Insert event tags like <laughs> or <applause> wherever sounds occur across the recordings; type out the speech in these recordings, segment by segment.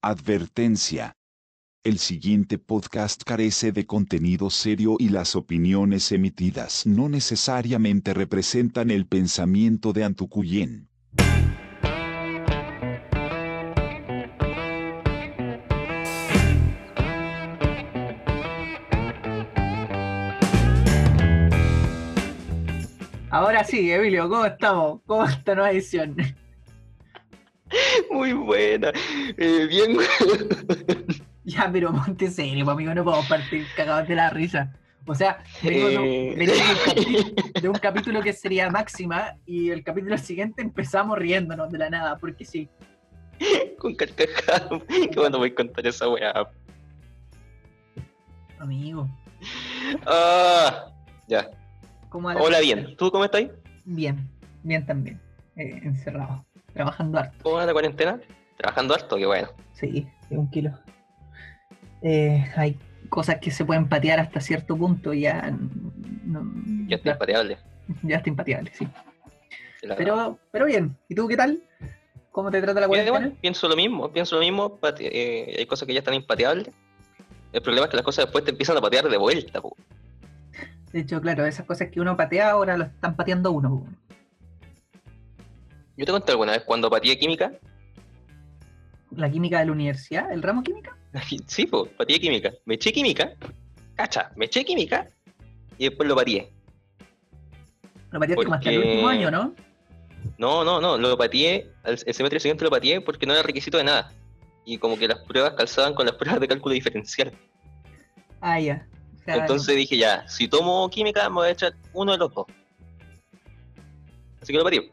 Advertencia. El siguiente podcast carece de contenido serio y las opiniones emitidas no necesariamente representan el pensamiento de Antucuyen. Ahora sí, Emilio, ¿cómo estamos? ¿Cómo está nueva edición? <laughs> Muy buena. Eh, bien. <laughs> ya, pero monte serio, amigo, no puedo partir cagados de la risa. O sea, vengo Eh. venimos de un <laughs> capi- de un capítulo que sería máxima y el capítulo siguiente empezamos riéndonos de la nada, porque sí. Con carcajada. Qué bueno voy a contar esa weá. Amigo, Ah, ya. Hola, bien. ¿Tú cómo estás? Bien, bien también. Eh, encerrado, trabajando harto. ¿Cómo va la cuarentena? Trabajando harto, qué bueno. Sí, de un kilo. Eh, hay cosas que se pueden patear hasta cierto punto y ya. no- Ya está impateable. ya está impateable, sí. Pero, pero bien. ¿Y tú qué tal? ¿Cómo te trata la cuarentena? pienso lo mismo, pienso lo mismo. eh, hay cosas que ya están impateables. El problema es que las cosas después te empiezan a patear de vuelta. po. De hecho, claro, esas cosas que uno patea ahora lo están pateando uno. Yo te conté alguna vez cuando pateé química. La química de la universidad, el ramo química. Sí, pues, pateé química. Me eché química. Cacha, me eché química. Y después lo pateé. Lo pateaste como hasta el último año, ¿no? No, no, no, lo pateé, el, el semestre siguiente lo pateé porque no era requisito de nada. Y como que las pruebas calzaban con las pruebas de cálculo diferencial. Ah, ya. O sea, Entonces dije, ya, si tomo química me voy a echar uno de los dos. Así que lo pateé.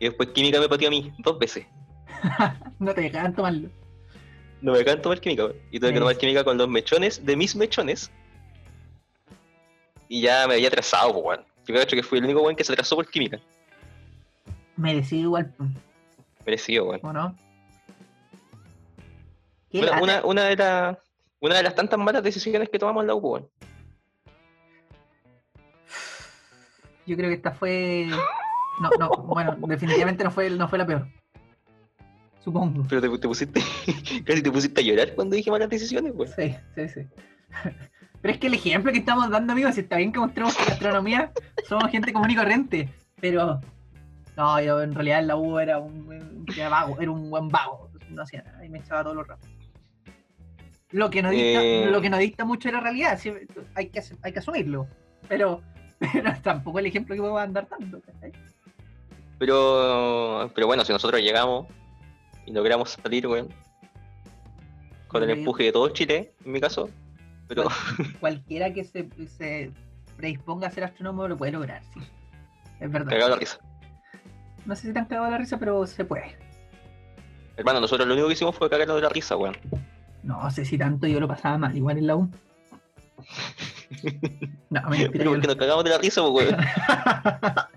Y después química me pateó a mí dos veces. <laughs> no te dejaban tomarlo. No me dejaban tomar química, weón. Y tuve que tomar química con los mechones de mis mechones. Y ya me había atrasado, weón. Yo creo que fui el único weón que se atrasó por química. Merecido igual, Merecido, weón. ¿o no? Una, una, una de las una de las tantas malas decisiones que tomamos en la U, weón. Yo creo que esta fue. No, no, bueno, definitivamente no fue, no fue la peor. Supongo. Pero te, te pusiste, <laughs> casi te pusiste a llorar cuando dije malas decisiones, weón. Sí, sí, sí. Pero es que el ejemplo que estamos dando, amigos, si está bien que mostremos que en gastronomía somos gente común y corriente, pero no, yo en realidad en la U era un, era vago, era un buen vago, no hacía nada y me echaba todos los ratos. Lo que no dicta, Eh. lo que no dicta mucho de la realidad, sí, hay, que, hay que asumirlo, pero, <laughs> pero tampoco el ejemplo que puedo andar dando. ¿cachai? Pero, pero bueno, si nosotros llegamos y logramos salir, weón, con el empuje de todo Chile, en mi caso, pero <laughs> Cualquiera que se, se predisponga a ser astrónomo lo puede lograr, sí. Es verdad. cagado la risa. No sé si te han cagado la risa, pero se puede. Hermano, nosotros lo único que hicimos fue cagarnos de la risa, weón. No sé si tanto yo lo pasaba mal, igual en la U. <laughs> No, mentira. Pero porque nos cagamos de la risa, pues, weón. <laughs>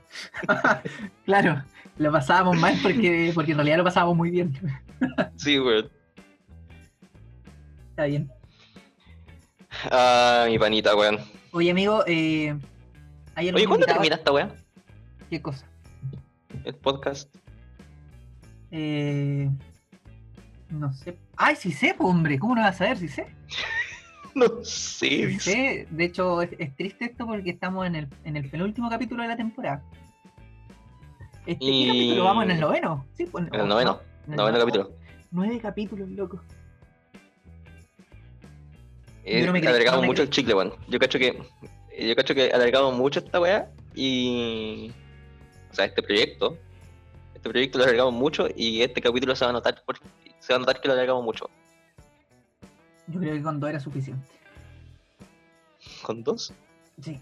<laughs> claro, lo pasábamos mal porque, porque en realidad lo pasábamos muy bien. <laughs> Sí, weón. Está bien. Ah, mi panita, weón. Oye, amigo, eh, ¿hay algún Oye, ¿cuándo invitado? termina esta weá? ¿Qué cosa? El podcast. Eh, no sé. Ay, sí sé, po, hombre. ¿Cómo no vas a saber? Sí sé. <laughs> No sé, Sí sé. De hecho, es, es triste esto porque estamos en el, en el penúltimo capítulo de la temporada. Este, ¿Qué Y- capítulo vamos en el noveno? Sí, pues, En el noveno. en el Noveno capítulo. Nueve capítulos, loco. Eh, Yo no me creo- no mucho creo. el chicle, weón. Yo cacho que. Yo cacho que alargamos mucho esta weá y. O sea, este proyecto. Este proyecto lo alargamos mucho y este capítulo se va a notar por- se va a notar que lo alargamos mucho. Yo creo que con dos era suficiente. ¿Con dos? Sí.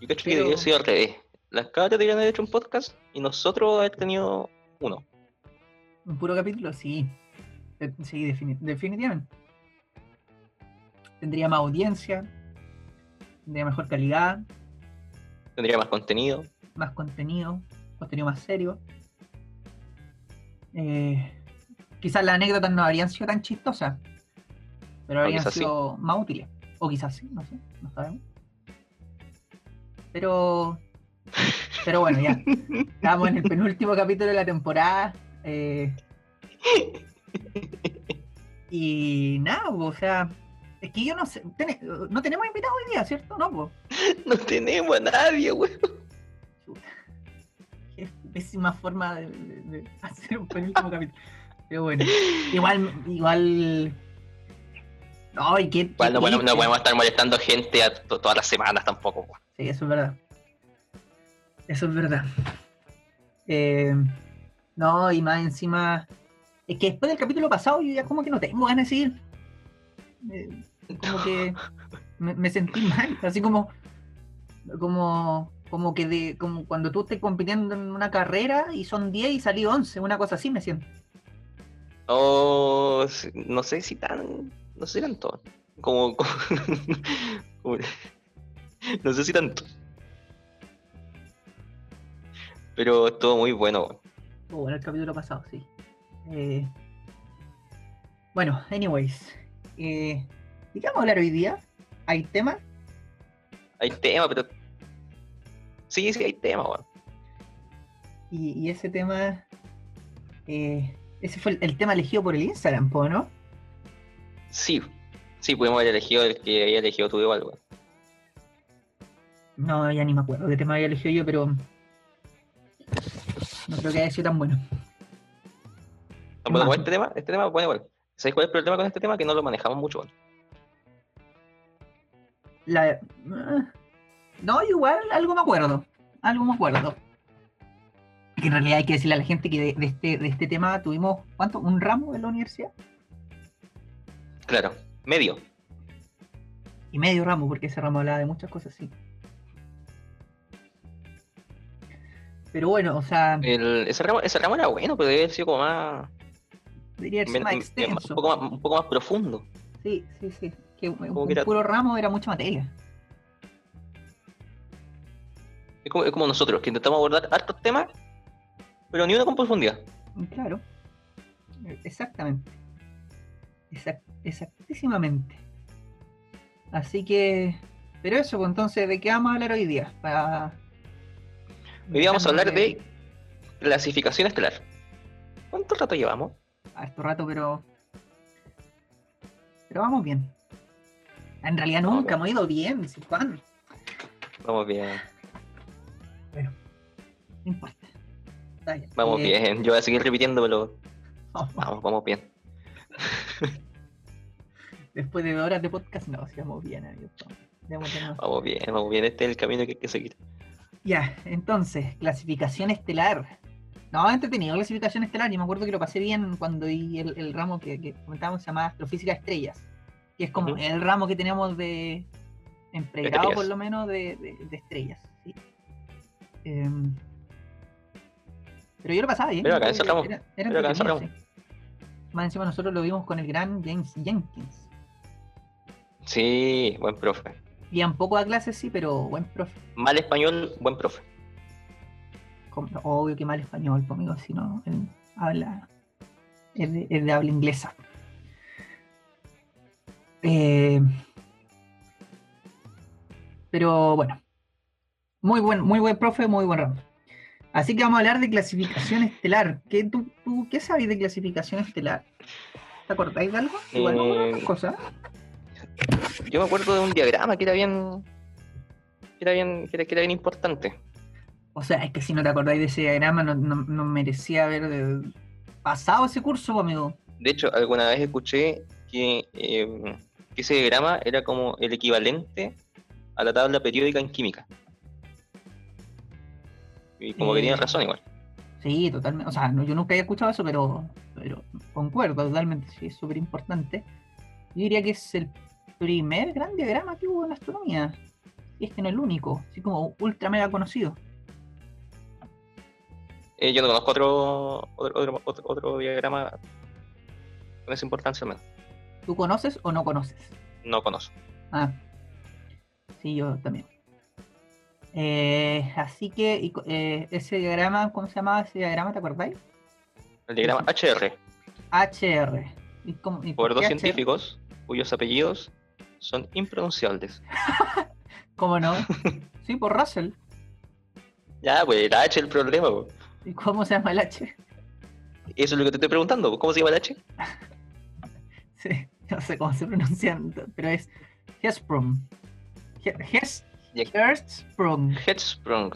Yo cacho que Pero- debería haber sido al revés. Las cabras deberían haber hecho un podcast y nosotros haber tenido uno. Un puro capítulo, sí. Eh, Sí, defini- definitivamente. Tendría más audiencia, tendría mejor calidad, Tendría más contenido. más contenido, contenido más serio. Eh, quizás las anécdotas no habrían sido tan chistosas, pero habrían sí. sido más útiles. O quizás sí, no sé, no sabemos. Pero, pero bueno, ya. Estamos en el penúltimo capítulo de la temporada. eh, Y nada, po, o sea, es que yo no sé, no tenemos invitados hoy día, ¿cierto? No, pues. No tenemos a nadie, weón. Qué pésima forma de, hacer un penúltimo capítulo. Pero bueno, igual, igual. Ay, qué. Igual no, qué podemos- no podemos estar molestando gente a to- todas las semanas tampoco. Sí, eso es verdad. Eso es verdad. Eh, no, y más encima. Es que después del capítulo pasado yo ya como que no tengo ganas de seguir. Eh, como que <laughs> me, me sentí mal, así como. Como. Como que de, como cuando tú estés compitiendo en una carrera y son 10 y salí 11, una cosa así me siento. Oh, no sé si tan. No sé si tanto. Como. como- <laughs> como- no sé si tanto. Pero estuvo muy bueno. Oh, bueno, el capítulo pasado, sí. Eh, bueno, anyways. Eh, ¿De qué vamos a hablar hoy día? ¿Hay tema? Hay tema, pero. Sí, sí, hay tema, weón. Y, y ese tema. eh, ese fue el, el tema elegido por el Instagram, po, ¿no? Sí, sí, pudimos haber elegido el que había elegido tú igual, weón. No, ya ni me acuerdo qué tema había elegido yo, pero. No creo que haya sido tan bueno. ¿Tan bueno como este tema? Este tema, bueno, igual. ¿Sabes cuál es el problema con este tema? Que no lo manejamos mucho, weón. La, ah, no, igual algo me acuerdo. Algo me acuerdo. Que en realidad hay que decirle a la gente que de, de este, de este tema tuvimos, ¿cuánto? ¿Un ramo en la universidad? Claro, medio. Y medio ramo, porque ese ramo hablaba de muchas cosas, sí. Pero bueno, o sea, El- ese, ramo, ese ramo era bueno, pero debe haber sido como más. debería ser men- más extenso. un, poco más un poco más profundo. Sí, sí, sí. Que un, Como un que era- puro ramo era mucha materia. Es como, es como nosotros, que intentamos abordar hartos temas, pero ni uno con profundidad. Claro. Exactamente. Exact- exactísimamente. Así que. Pero eso, pues entonces, ¿de qué vamos a hablar hoy día? Para... Hoy vamos a hablar de clasificación estelar. ¿Cuánto rato llevamos? A esto rato, pero. Pero vamos bien. En realidad nunca hemos ido bien, ¿sí, Juan? Vamos bien, No importa. Está bien. vamos Eh, bien. Yo voy a seguir repitiendo, pero vamos, vamos, vamos bien. <laughs> Después de horas de podcast, no, si vamos bien, amigos. Vamos bien, vamos bien. Este es el camino que hay que seguir. Ya, entonces, clasificación estelar. No, entretenido clasificación estelar. Yo me acuerdo que lo pasé bien cuando di el, el ramo que, que comentábamos, se llama Astrofísica de Estrellas. Que es como el ramo que teníamos de. En pregrado, por lo menos, de, de- de estrellas. ¿sí? Em, pero yo lo pasaba bien. Pero acá. Era, era Pero acá sí. Más encima, nosotros lo vimos con el gran James Jenkins. Sí, buen profe. Iban poco a clases, sí, pero buen profe. Mal español, buen profe. Obvio que mal español, pues, amigo, si no, él habla. Es de, es de habla inglesa. Eh, pero bueno, muy buen, muy buen profe, muy buen ramo. Así que vamos a hablar de clasificación estelar. ¿Qué, tú, tú, ¿qué sabes de clasificación estelar? ¿Te acordáis de algo? Igual Eh, cosas. Yo me acuerdo de un diagrama que era bien. que era bien, que era, que era bien importante. O sea, es que si no te acordáis de ese diagrama, no, no- no merecía haber eh, pasado ese curso, amigo. De hecho, alguna vez escuché que, eh, que ese diagrama era como el equivalente a la tabla periódica en química. Y como que Eh, tienen razón igual. Sí, totalmente. O sea, no, yo nunca había escuchado eso, pero, pero concuerdo totalmente, sí, es súper importante. Yo diría que es el primer gran diagrama que hubo en astronomía. Y es que no el único, así como ultra mega conocido. Eh, yo no conozco otro, otro, otro, otro, otro diagrama con esa importancia menos. ¿Tú conoces o no conoces? No conozco. Ah, sí, yo también. Eh, así que eh, ese diagrama, ¿cómo se llamaba ese diagrama? ¿Te acordáis? El diagrama HR, HR. ¿Y cómo- y por dos HR? científicos cuyos apellidos son impronunciables. <laughs> ¿Cómo no? sí, por Russell. Ya, pues era H el problema. po. ¿Y cómo se llama el H? Eso es lo que te estoy preguntando. ¿Cómo se llama el H? <laughs> Sí, no sé cómo se pronuncian, pero es Hesprung. He- Hes-. Hersprung. Headsprung.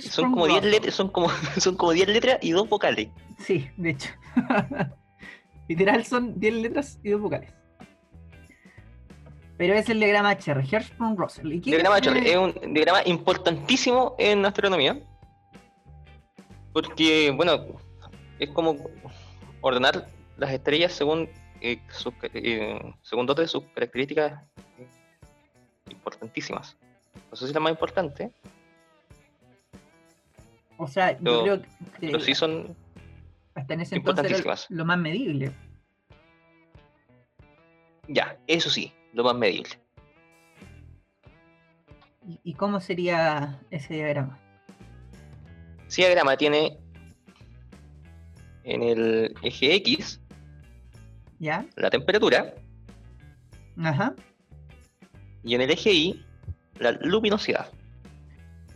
Son como 10 Russell. letras, son como, <laughs> son como 10 letras y dos vocales. Sí, de hecho. Literal son 10 letras y dos vocales. Pero es el diagrama HR, Hersprung Russell. ¿Y qué Diagrama es, eh, es un diagrama importantísimo en astronomía. Porque, bueno, es como ordenar las estrellas según, eh, sus, eh, según dos de sus características importantísimas. No sé si la más importante, O sea, yo pero- creo que pero sí son hasta en ese entonces importantísimas. lo más medible. Ya, eso sí, lo más medible. ¿Y, cómo sería ese diagrama? Si diagrama tiene en el eje X ¿Ya? la temperatura Ajá. y en el eje Y la luminosidad.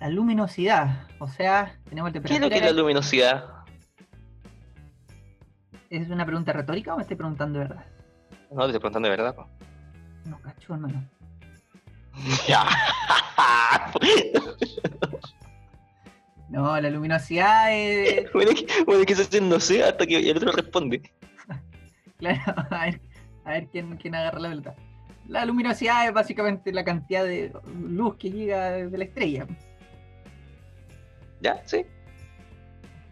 La luminosidad. O sea, tenemos el ¿Qué es lo que es temperatura. la luminosidad? ¿Es una pregunta retórica o me estoy preguntando de verdad? No, te estoy preguntando de verdad. po. No, cacho, hermano. Ya. No, la luminosidad es. <laughs> bueno, es que, bueno, que se no sé hasta que el otro responde. <laughs> Claro, a ver, a ver quién, quién agarra la pelota. La luminosidad es básicamente la cantidad de luz que llega de la estrella, ¿Ya? Sí.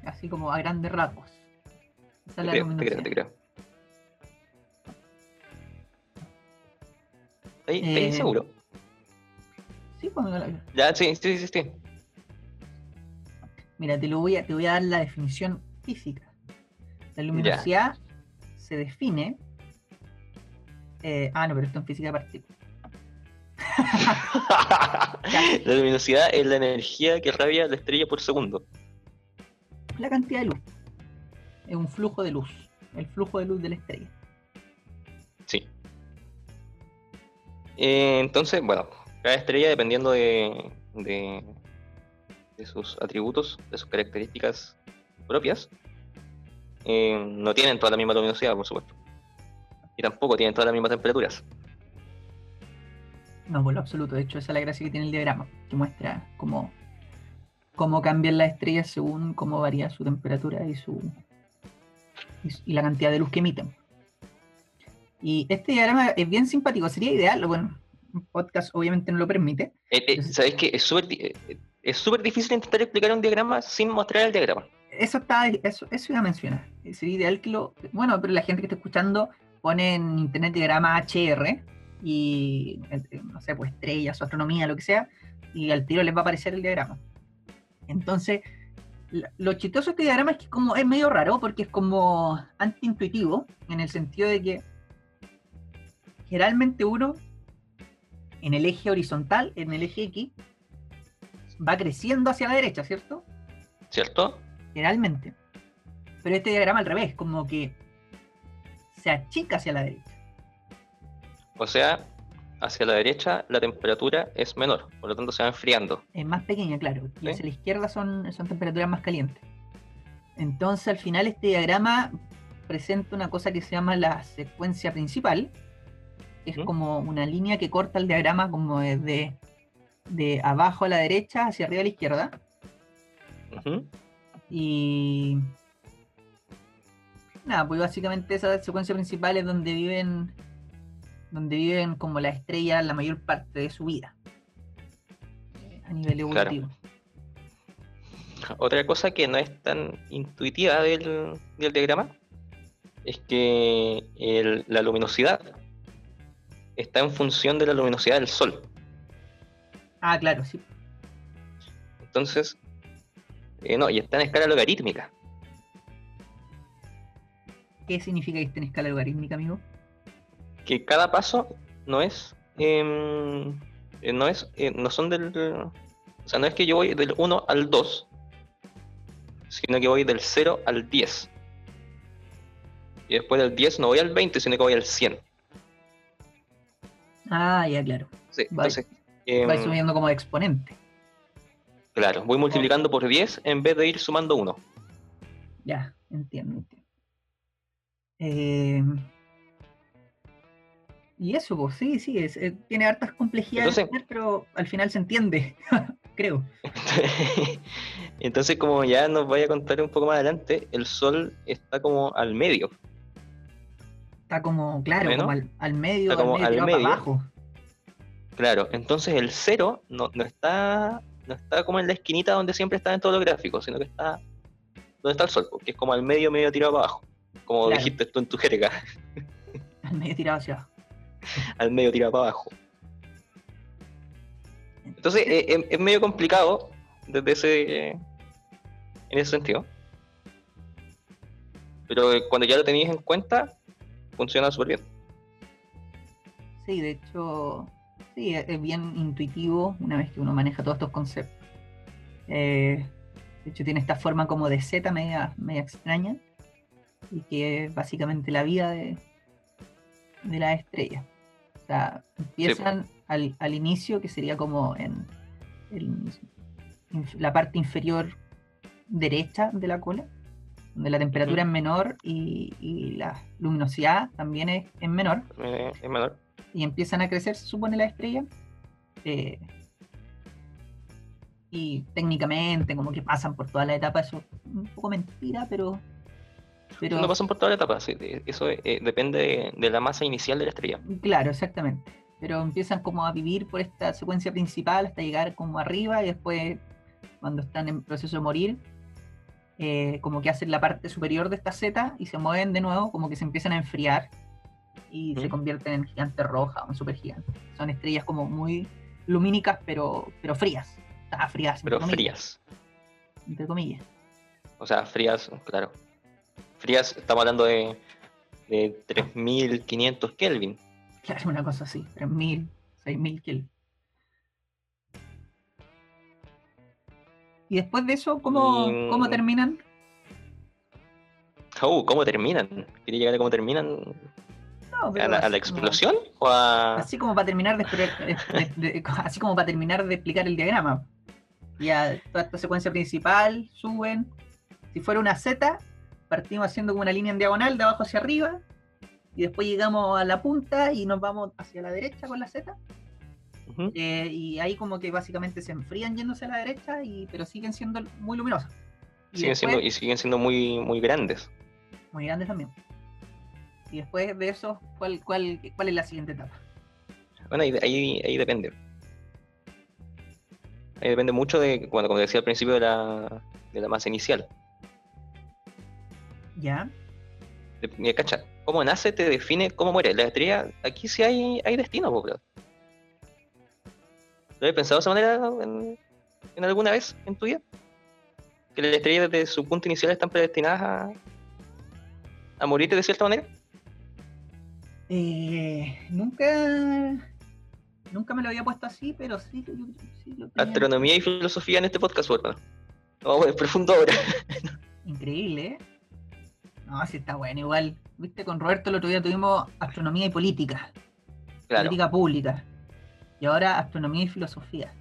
así como a grandes rasgos. Esa Te es la creo, te luminosidad. creo, te creo. ¿Estás estás Eh, seguro? Sí, pues, la- Ya, sí, sí, sí, sí. Mira, te, lo voy a, te voy a dar la definición física. La luminosidad se define. eh, ah, no, pero esto en física de partículas. <laughs> la luminosidad es la energía que irradia la estrella por segundo. La cantidad de luz. Es un flujo de luz. El flujo de luz de la estrella. Eh, entonces, bueno, cada estrella, dependiendo de, de, sus atributos, de sus características propias, eh, no tienen toda la misma luminosidad, por supuesto. Y tampoco tienen todas las mismas temperaturas. No, por lo absoluto. De hecho, esa es la gracia que tiene el diagrama, que muestra cómo, cómo cambian las estrellas según cómo varía su temperatura y, su- y la cantidad de luz que emiten. Y este diagrama es bien simpático. Sería ideal, bueno, un podcast obviamente no lo permite. Eh, eh, ¿Sabéis que es súper di- eh, es súper difícil intentar explicar un diagrama sin mostrar el diagrama? Eso está, eso, eso iba a mencionar. Sería ideal que lo. Bueno, pero la gente que está escuchando pone en internet diagrama HR y eh, no sé, pues estrellas o astronomía, lo que sea, y al tiro les va a aparecer el diagrama. Entonces, lo chistoso de este diagrama es que como es medio raro porque es como antiintuitivo, en el sentido de que generalmente uno en el eje horizontal, en el eje X, va creciendo hacia la derecha, ¿cierto? ¿Cierto? generalmente. Pero este diagrama al revés, como que se achica hacia la derecha. O sea, hacia la derecha la temperatura es menor, por lo tanto se va enfriando. Es más pequeña, claro. Y Sí. hacia la izquierda son, son temperaturas más calientes. Entonces al final este diagrama presenta una cosa que se llama la secuencia principal. Que Es como una línea que corta el diagrama como desde de abajo a la derecha hacia arriba a la izquierda. Y nada, pues básicamente esa secuencia principal es donde viven donde viven como las estrellas la mayor parte de su vida eh, a nivel Claro. evolutivo. Otra cosa que no es tan intuitiva del, del diagrama es que el- la luminosidad está en función de la luminosidad del Sol. Ah, claro, sí. Entonces, eh, no, y está en escala logarítmica. ¿Qué significa que esté en escala logarítmica, amigo? Que cada paso no es. em, eh, no es. eh, no son del. O sea, no es que yo voy del 1 al 2, sino que voy del 0 al 10. Y después del 10 no voy al 20, sino que voy al 100. Ah, ya, claro. Sí, Vale. entonces. em, Va subiendo como exponente. claro, voy multiplicando por 10 en vez de ir sumando 1. Ya, entiendo, entiendo. Eh, y eso, pues sí, sí, es, eh, tiene hartas complejidades, Entonces- pero al final se entiende, <laughs> creo. <laughs> Entonces, como ya nos voy a contar un poco más adelante, el Sol está como al medio. Está como, claro, como al, al medio, está como al medio, al tirado para medio. abajo. Claro, entonces el cero no, no está no está como en la esquinita donde siempre está en todos los gráficos, sino que está donde está el Sol, que es como al medio, medio tirado para abajo. Como Claro. dijiste tú en tu jerga, <laughs> Al medio tirado hacia abajo. <laughs> al medio tirado para abajo. Entonces es, es medio complicado desde ese en ese sentido. Pero cuando ya lo tenéis en cuenta, funciona súper bien. Sí, de hecho, sí, es bien intuitivo una vez que uno maneja todos estos conceptos. Eh, de hecho, tiene esta forma como de Z media, media extraña y que es básicamente la vida de, de la estrella. O sea, empiezan al, al inicio, que sería como en, la parte inferior derecha de la cola, donde la temperatura es menor y, y la luminosidad también es, es menor Eh, es menor. y empiezan a crecer, se supone, la estrella. eh, y técnicamente, como que pasan por toda la etapa, eso es un poco mentira, pero. pero No pasan por toda la etapa, sí, eso eh, depende de, de la masa inicial de la estrella. Claro, exactamente. Pero empiezan como a vivir por esta secuencia principal hasta llegar como arriba y después, cuando están en proceso de morir, eh, como que hacen la parte superior de esta Z y se mueven de nuevo, como que se empiezan a enfriar y se convierten en gigantes rojas o en supergigantes. Son estrellas como muy lumínicas, pero, pero frías. Frías, Pero frías. Entre comillas. O sea, frías, claro. Frías, estamos hablando de, de 3500 Kelvin. Claro, una cosa así, 3000, 6000 Kelvin. Y después de eso, ¿cómo, Y- cómo terminan? Uh, ¿cómo terminan? ¿Quería llegar a cómo terminan? No, ¿A la, a la explosión? ¿O a.? Como, así como para terminar de, de- de- <laughs> así como para terminar de explicar el diagrama. Ya toda esta secuencia principal, suben. Si fuera una Z, partimos haciendo como una línea en diagonal de abajo hacia arriba. Y después llegamos a la punta y nos vamos hacia la derecha con la Z. Eh, y ahí como que básicamente se enfrían yéndose a la derecha, y, pero siguen siendo muy luminosas. Y Siguen siendo, y siguen siendo muy, muy grandes. muy grandes también. Y después de eso, ¿cuál, cuál, cuál es la siguiente etapa? Bueno, ahí, ahí, ahí depende. Ahí depende mucho de, bueno, como decía al principio, de la, de la masa inicial. ¿Ya? De- cacha, cómo nace te define cómo muere. La estrella, aquí sí hay, hay destino, bro. ¿Lo has pensado de esa manera en, en alguna vez en tu vida? Que las estrellas desde su punto inicial están predestinadas a, a morir de cierta manera. Eh, nunca, nunca me lo había puesto así, pero sí, yo- sí lo tenía. Astronomía y filosofía en este podcast, po, hermano. Vamos a profundo ahora. Increíble, ¿eh? No, sí está bueno, igual. Viste, con Roberto el otro día tuvimos astronomía y política, Claro. política pública. Y ahora astronomía y filosofía.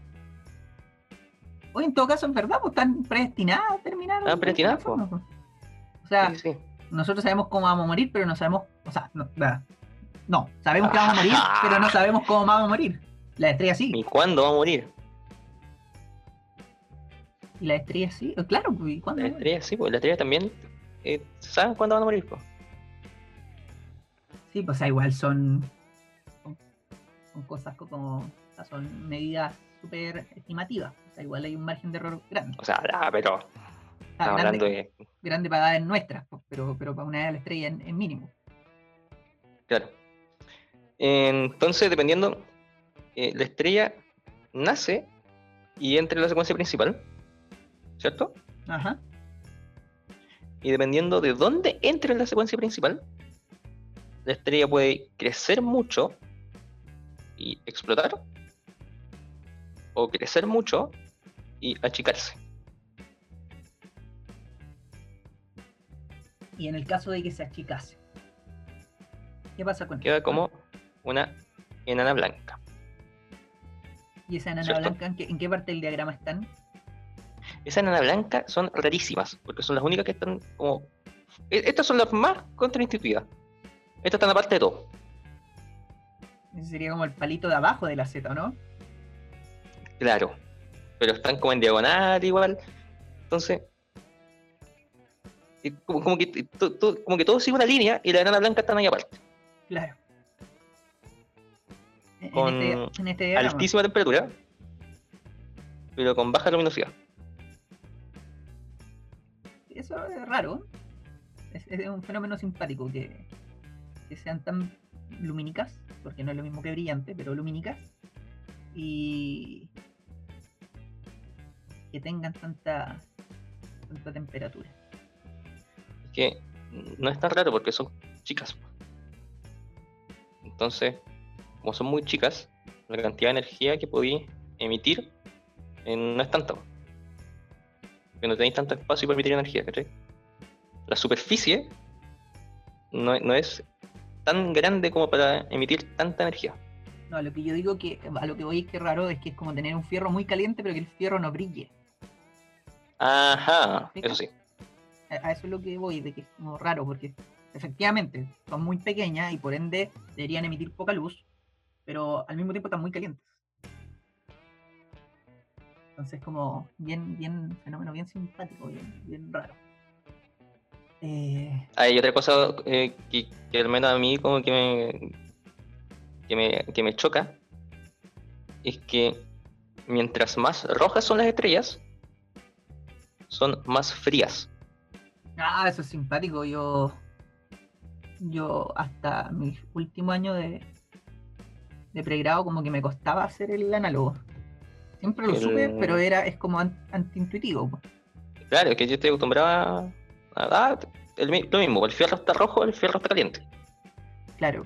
Oye, en todo caso, en verdad, pues están predestinadas a terminar. Están de predestinadas, pues. O sea, Sí, sí. nosotros sabemos cómo vamos a morir, pero no sabemos, o sea, no, sabemos que vamos a morir, <laughs> pero no sabemos cómo vamos a morir. La estrella sí, ¿Y cuándo va a morir? y la estrella sí, Eh, claro, pues, ¿y cuándo? La estrella sí, pues la estrella también eh, saben cuándo van a morir, pues. Sí, pues igual son, son cosas co- como, o sea, son medidas súper estimativas, o sea, igual hay un margen de error grande. O sea, ah, pero grande, hablando de. grande para edades nuestras, pero, pero para una edad de la estrella en, en mínimo. Claro. Entonces, dependiendo, eh, la estrella nace y entra en la secuencia principal, ¿cierto? Ajá. Y dependiendo de dónde entre en la secuencia principal, la estrella puede crecer mucho y explotar, o crecer mucho y achicarse. Y en el caso de que se achicase, ¿qué pasa con Queda como una enana blanca. ¿Y esa enana ¿cierto? blanca en qué, en qué parte del diagrama están? Esas enanas blancas son rarísimas, porque son las únicas que están como e- estas son las más contraintuitivas. Estas están aparte de todo. Ese sería como el palito de abajo de la Z, ¿no? Claro. Pero están como en diagonal igual. Entonces. y como, como que, t- t- como que todo sigue una línea y la enana blanca están ahí aparte. Claro. En, en Con este, en este. Altísima temperatura. Pero con baja luminosidad. Eso es raro. Es, es un fenómeno simpático que, que sean tan lumínicas, porque no es lo mismo que brillante, pero lumínicas, y que tengan tanta, tanta temperatura. que no es tan raro porque son chicas. Entonces, como son muy chicas, la cantidad de energía que podéis emitir eh, no es tanta. Que no tenéis tanto espacio para emitir energía. La superficie no, no es tan grande como para emitir tanta energía. No, a lo que yo digo que, a lo que voy es que raro es que es como tener un fierro muy caliente, pero que el fierro no brille. Ajá, eso sí. A, a eso es lo que voy, de que es como raro, porque efectivamente son muy pequeñas y por ende deberían emitir poca luz, pero al mismo tiempo están muy calientes. Entonces como bien, bien, fenómeno bien simpático, bien, bien raro. Eh, Hay otra cosa eh, que, que al menos a mí como que me, que me, que me choca, es que mientras más rojas son las estrellas, son más frías. ah, eso es simpático. Yo, yo hasta mi último año de, de pregrado como que me costaba hacer el análogo. Siempre lo El- supe, pero era, es como an- antiintuitivo. Claro, es que yo estoy acostumbrado a- ah, el lo mismo, el fierro está rojo, el fierro está caliente. Claro.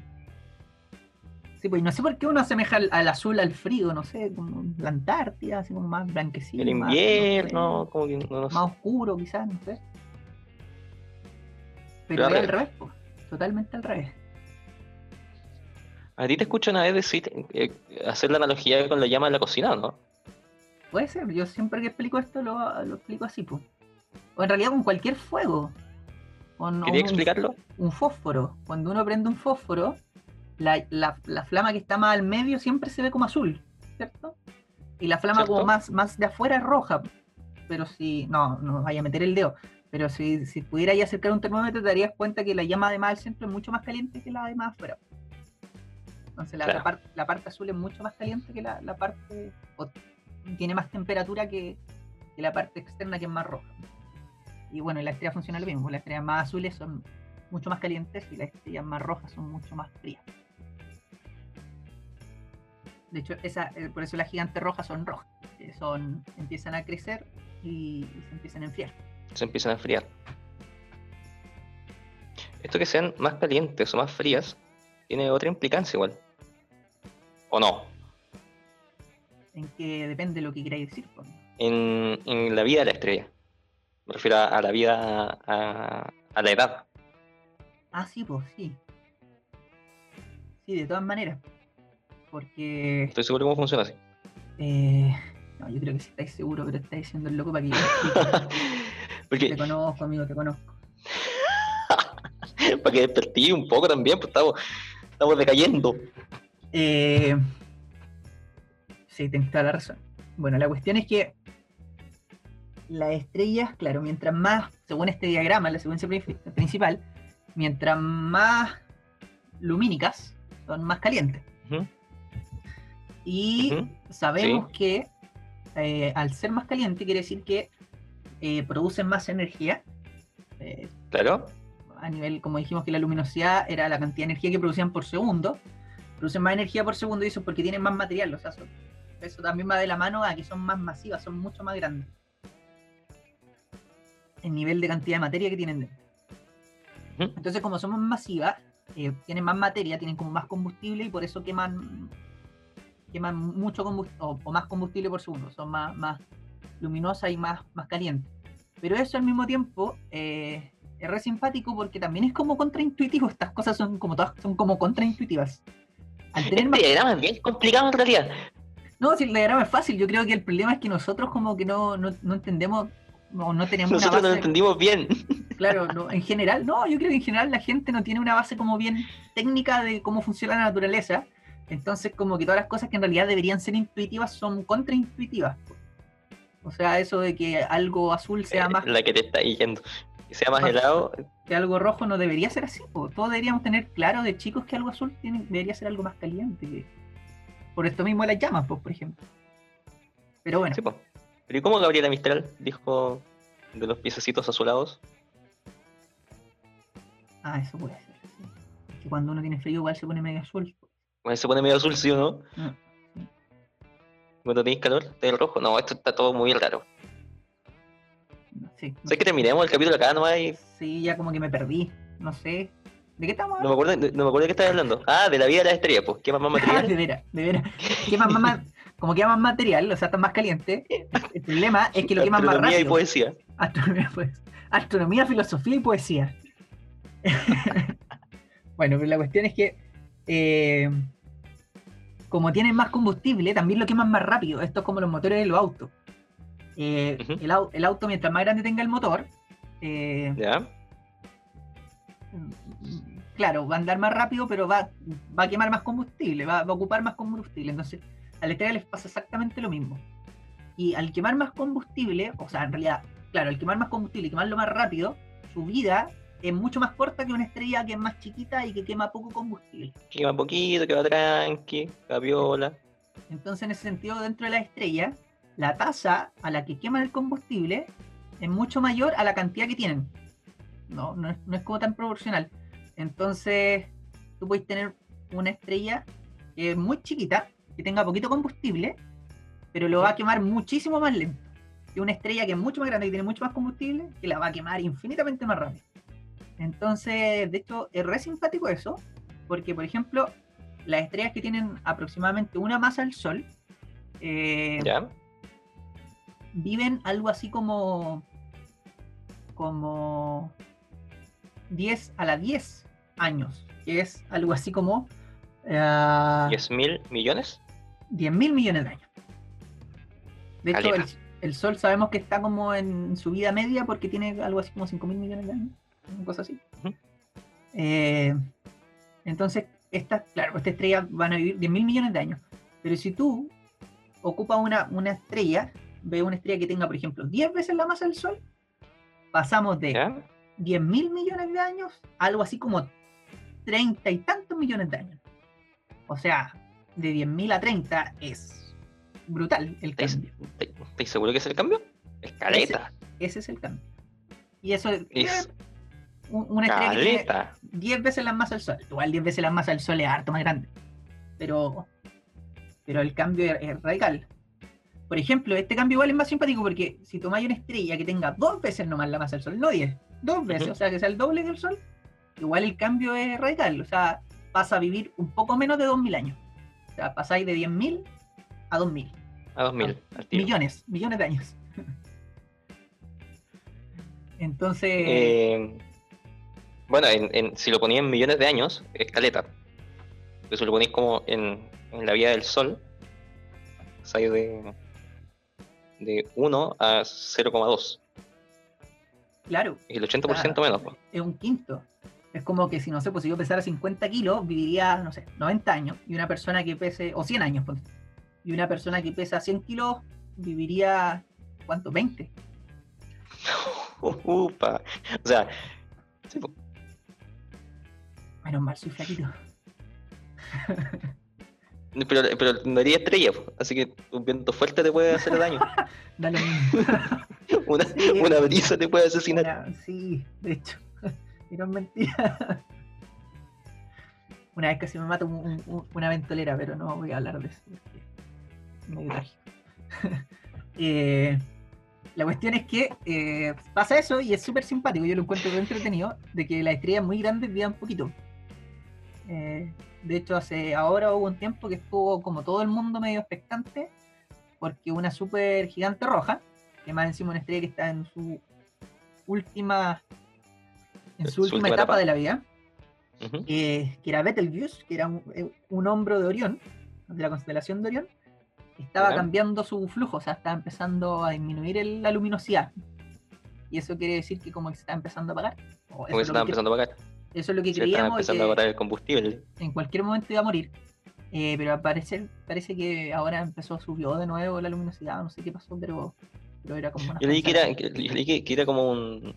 Sí, pues no sé por qué uno asemeja al, al azul al frío, no sé, como la Antártida, así como más blanquecino. el más, no sé, invierno, como que no, sé. más oscuro quizás, no sé. Pero Pero al es al revés. revés, pues. Totalmente al revés. A ti te escucho una vez decir, eh, hacer la analogía con la llama de la cocina, ¿no? Puede ser, yo siempre que explico esto lo, lo explico así, pues. O en realidad con cualquier fuego. Con ¿Quería un- explicarlo? un fósforo. Cuando uno prende un fósforo, la, la- la flama que está más al medio siempre se ve como azul, ¿cierto? Y la flama como más, más de afuera es roja. Pero si, no, no vaya a meter el dedo. Pero si, si pudiera ahí acercar un termómetro, te darías cuenta que la llama de más al centro es mucho más caliente que la de más afuera. Entonces la, la Claro. parte, la parte azul es mucho más caliente que la, la parte... o tiene más temperatura que, que la parte externa que es más roja. Y bueno, la estrella funciona lo mismo. Las estrellas más azules son mucho más calientes y las estrellas más rojas son mucho más frías. De hecho, esa, eh, por eso las gigantes rojas son rojas. son, empiezan a crecer y, y se empiezan a enfriar. Se empiezan a enfriar. Esto que sean más calientes o más frías, tiene otra implicancia igual. ¿O no? En que depende de lo que queráis decir. En, en la vida de la estrella. Me refiero a, a la vida, a, a la edad. Ah, sí, pues sí. Sí, de todas maneras. Porque Estoy seguro cómo funciona así. eh, no, yo creo que sí estáis seguros, pero estáis siendo el loco para que yo. <laughs> Te conozco, amigo, te conozco. <laughs> para que despertí un poco también, pues estamos, estamos decayendo. Eh, sí, tienes toda la razón. Bueno, la cuestión es que las estrellas, claro, mientras más, según este diagrama, la secuencia pri- principal, mientras más lumínicas, son más calientes. Y sabemos que eh, al ser más caliente quiere decir que eh, producen más energía. eh, Claro. a nivel, como dijimos que la luminosidad era la cantidad de energía que producían por segundo, producen más energía por segundo y eso es porque tienen más material, o sea, son- eso también va de la mano a que son más masivas, son mucho más grandes. El nivel de cantidad de materia que tienen dentro. Entonces, como son más masivas, eh, tienen más materia, tienen como más combustible y por eso queman queman mucho combustible o, o más combustible por segundo, son más, más luminosas y más, más calientes. Pero eso al mismo tiempo eh, es re simpático porque también es como contraintuitivo. Estas cosas son como todas son como contraintuitivas. Al tener más... Este diagrama es bien complicado en realidad. No, si el diagrama es fácil, yo creo que el problema es que nosotros como que no, no, no entendemos o no tenemos Nosotros no una entendimos bien. <laughs> Claro, no, en general, no, yo creo que en general la gente no tiene una base como bien técnica de cómo funciona la naturaleza. Entonces, como que todas las cosas que en realidad deberían ser intuitivas son contraintuitivas. O sea, eso de que algo azul sea Eh, más La que te está yendo. Que sea más helado, que algo rojo no debería ser así. po. Todos deberíamos tener claro de chicos que algo azul tiene, debería ser algo más caliente. Por esto mismo las llamas, pues, por ejemplo. Pero bueno, sí, po. Pero ¿y cómo Gabriela Mistral dijo de los piececitos azulados? ah, eso puede ser. sí. Que cuando uno tiene frío igual se pone medio azul. Bueno, se pone medio azul, ¿sí o no? Ah. Cuando tenéis calor, está el rojo. No, esto está todo muy raro. No, sí, no Sé que terminemos el capítulo acá nomás y Sí, ya como que me perdí. No sé. ¿De qué estamos no me hablando? acuerdo, no me acuerdo de qué estaba hablando. Ah, de la vida de las estrellas, pues. ¿Qué más más <laughs> Ah, de veras, de veras. Quema más, ma- como quema más material, o sea, está más caliente. El problema es que lo queman más Astronomía y rápido. poesía. Astronomía, pues. Astronomía, filosofía y poesía. <laughs> bueno, pero la cuestión es que eh, como tienen más combustible, también lo queman más rápido. Esto es como los motores de los autos. Eh, el, au- el auto, mientras más grande tenga el motor, eh, ¿Ya? claro, va a andar más rápido, pero va, va a quemar más combustible, va, va a ocupar más combustible. Entonces, a la estrella les pasa exactamente lo mismo. Y al quemar más combustible, o sea, en realidad, claro, al quemar más combustible y quemarlo más rápido, su vida es mucho más corta que una estrella que es más chiquita y que quema poco combustible. Que va poquito, que va tranqui, que va piola. Entonces, en ese sentido, dentro de la estrella, la tasa a la que queman el combustible es mucho mayor a la cantidad que tienen. No, no es, no es como tan proporcional. Entonces, tú puedes tener una estrella que es muy chiquita, que tenga poquito combustible, pero lo va a quemar muchísimo más lento. Que una estrella que es mucho más grande y tiene mucho más combustible, que la va a quemar infinitamente más rápido. Entonces, de hecho, es re simpático eso, porque, por ejemplo, las estrellas que tienen aproximadamente una masa del Sol eh, ¿Ya? viven algo así como como 10 a la 10 años, que es algo así como eh, ¿10 mil millones? 10 mil millones de años. De hecho, el, Sol sabemos que está como en su vida media porque tiene algo así como 5 mil millones de años, una cosa así. Eh, entonces, estas, claro, estas estrellas van a vivir 10 mil millones de años. Pero si tú ocupas una, una estrella, ve una estrella que tenga, por ejemplo, 10 veces la masa del Sol, pasamos de ¿Ya? 10 mil millones de años a algo así como 30 y tantos millones de años. O sea, de 10.000 a 30 es brutal el cambio. ¿Estáis seguro que es el cambio? Es caleta. Ese es el cambio. Y eso es Es un- una estrella que tiene caleta. 10 veces la masa del Sol. Igual 10 veces la masa del Sol es harto más grande. Pero, pero el cambio es, es radical. Por ejemplo, este cambio igual es más simpático porque si tomáis una estrella que tenga dos veces nomás la masa del Sol, no 10, dos veces, o sea, que sea el doble del Sol, igual el cambio es radical. O sea, pasa a vivir un poco menos de 2.000 años. O sea, pasáis de 10.000 a 2.000. A 2000. al tiro. Millones, millones de años. <laughs> Entonces, Eh, bueno, en, en- si lo ponía en millones de años, es caleta. Pero si lo ponéis como en, en la vida del Sol, sale de, de 1 a 0,2. claro, Es el 80% menos. po. es un quinto. Es como que si, no sé, pues si yo pesara 50 kilos, viviría, no sé, 90 años. Y una persona que pese, o 100 años, ponte. Y una persona que pesa 100 kilos, viviría, ¿cuánto? 20. <laughs> Upa. O sea, sí, po. Menos mal, soy flaquito. <laughs> pero, pero no haría estrella, po. así que un viento fuerte te puede hacer daño. <laughs> Da lo mismo. Una, Sí. una brisa te puede asesinar. Una- sí, de hecho. Y es mentira. <laughs> Una vez casi me mata un- un- un- una ventolera, pero no voy a hablar de eso. medio trágico. <laughs> Eh, la cuestión es que eh, pasa eso y es súper simpático. Yo lo encuentro entretenido de que las estrellas muy grandes vivan poquito. Eh, de hecho, hace ahora hubo un tiempo que estuvo como todo el mundo medio expectante porque una super gigante roja, que más encima una estrella que está en su última en su, última, etapa, de la vida, eh, que era Betelgeuse, que era un, eh, un hombro de Orión, de la constelación de Orión, estaba cambiando su flujo, o sea, estaba empezando a disminuir el- la luminosidad. y eso quiere decir que como que se está empezando a pagar. O eso, es que, empezando a pagar. eso es lo que Se creíamos empezando a agotar el combustible. en cualquier momento iba a morir. Eh, pero al parecer parece que ahora empezó, subió de nuevo la luminosidad, no sé qué pasó, pero, pero era como una Yo leí que era, yo leí que- que era como un,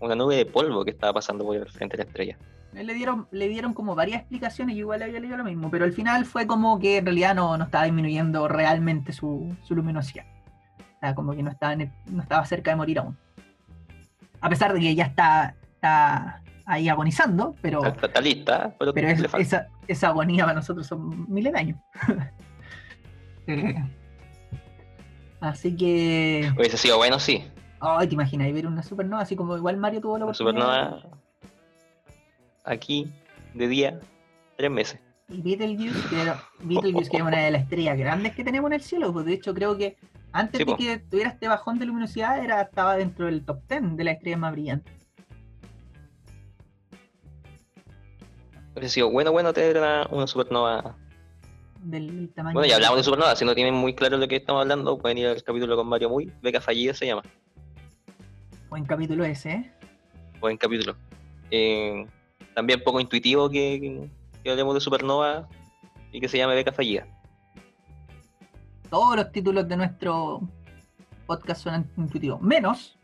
una nube de polvo que estaba pasando por el frente de la estrella. Eh, Le dieron, le dieron como varias explicaciones, yo igual había leído lo mismo, pero al final fue como que en realidad no, no estaba disminuyendo realmente su, su luminosidad. O sea, como que no estaba, el- no estaba cerca de morir aún. A pesar de que ya está, está ahí agonizando, pero, Está, está lista, pero, es- esa, esa agonía para nosotros son miles de años. <laughs> Eh, así que. Hubiese sido bueno, sí. Ay, te imaginas ver una supernova, así como igual Mario tuvo la oportunidad. supernova aquí, de día, tres meses. Y Betelgeuse, que era, Betelgeuse, que es una de las estrellas grandes que tenemos en el cielo, pues de hecho creo que antes Sí, de po. que tuviera este bajón de luminosidad era, estaba dentro del top 10 de las estrellas más brillantes. Hubiese sido bueno, bueno tener una, una supernova. Del tamaño. Bueno, ya hablamos de supernova. Si no tienen muy claro lo que estamos hablando, pueden ir al capítulo con Mario Muy. Beca fallida se llama. Buen capítulo ese, ¿eh? Buen capítulo. Eh, también poco intuitivo que, que, que hablemos de supernova y que se llame Beca fallida. Todos los títulos de nuestro podcast son intuitivos, menos,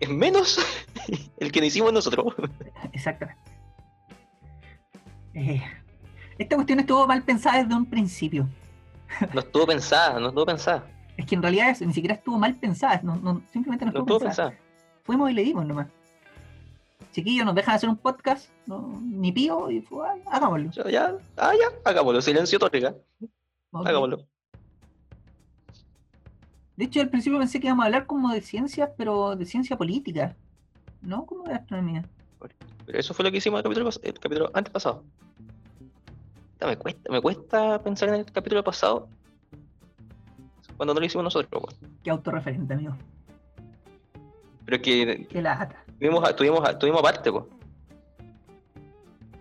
Es menos <laughs> el que hicimos nosotros. <laughs> exactamente. Eh, esta cuestión estuvo mal pensada desde un principio. No estuvo pensada, no estuvo pensada. Es que en realidad es- ni siquiera estuvo mal pensada, no, no- simplemente no No estuvo, estuvo pensada. pensada. Fuimos y le dimos nomás. Chiquillos, nos dejan hacer un podcast, no, ni pío, y fue, "Ah, hagámoslo. Ya, ya, ah, ya, hagámoslo. Silencio tórica. Ok. Hagámoslo. De hecho, al principio pensé que íbamos a hablar como de ciencias, pero de ciencia política, no como de astronomía. Pero eso fue lo que hicimos el capítulo, el capítulo antes pasado. Me cuesta, me cuesta pensar en el capítulo pasado cuando no lo hicimos nosotros. Qué autorreferente, amigo. Pero que Qué lata. tuvimos, tuvimos, tuvimos aparte, pues.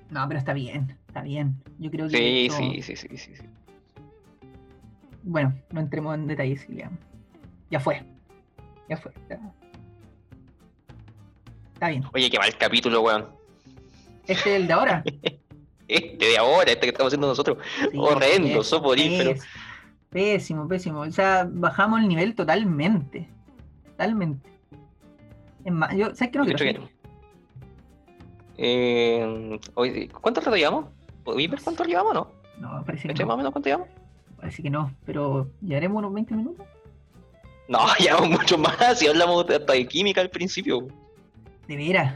No, pero está bien, está bien. Yo creo que. Sí, esto- sí, sí, sí, sí, sí. Bueno, no entremos en detalles, Iliam. Ya fue. Ya fue. ya. Está bien. Oye, qué mal capítulo, weón. Este es el de ahora. <laughs> Este de ahora, este que estamos haciendo nosotros. Sí, Horrendo, soporífero. pés- Pésimo, pésimo. O sea, bajamos el nivel totalmente. Totalmente. Es más, yo, ¿sabes qué no De quiero? Eh, ¿Cuánto rato llevamos? ¿Podéis ver cuánto llevamos o no? No, parece que ¿Cachai más o no. menos cuánto llevamos? Parece que no. Pero llegaremos unos 20 minutos. No, <laughs> llevamos mucho más. Si hablamos de- hasta de química al principio. De veras.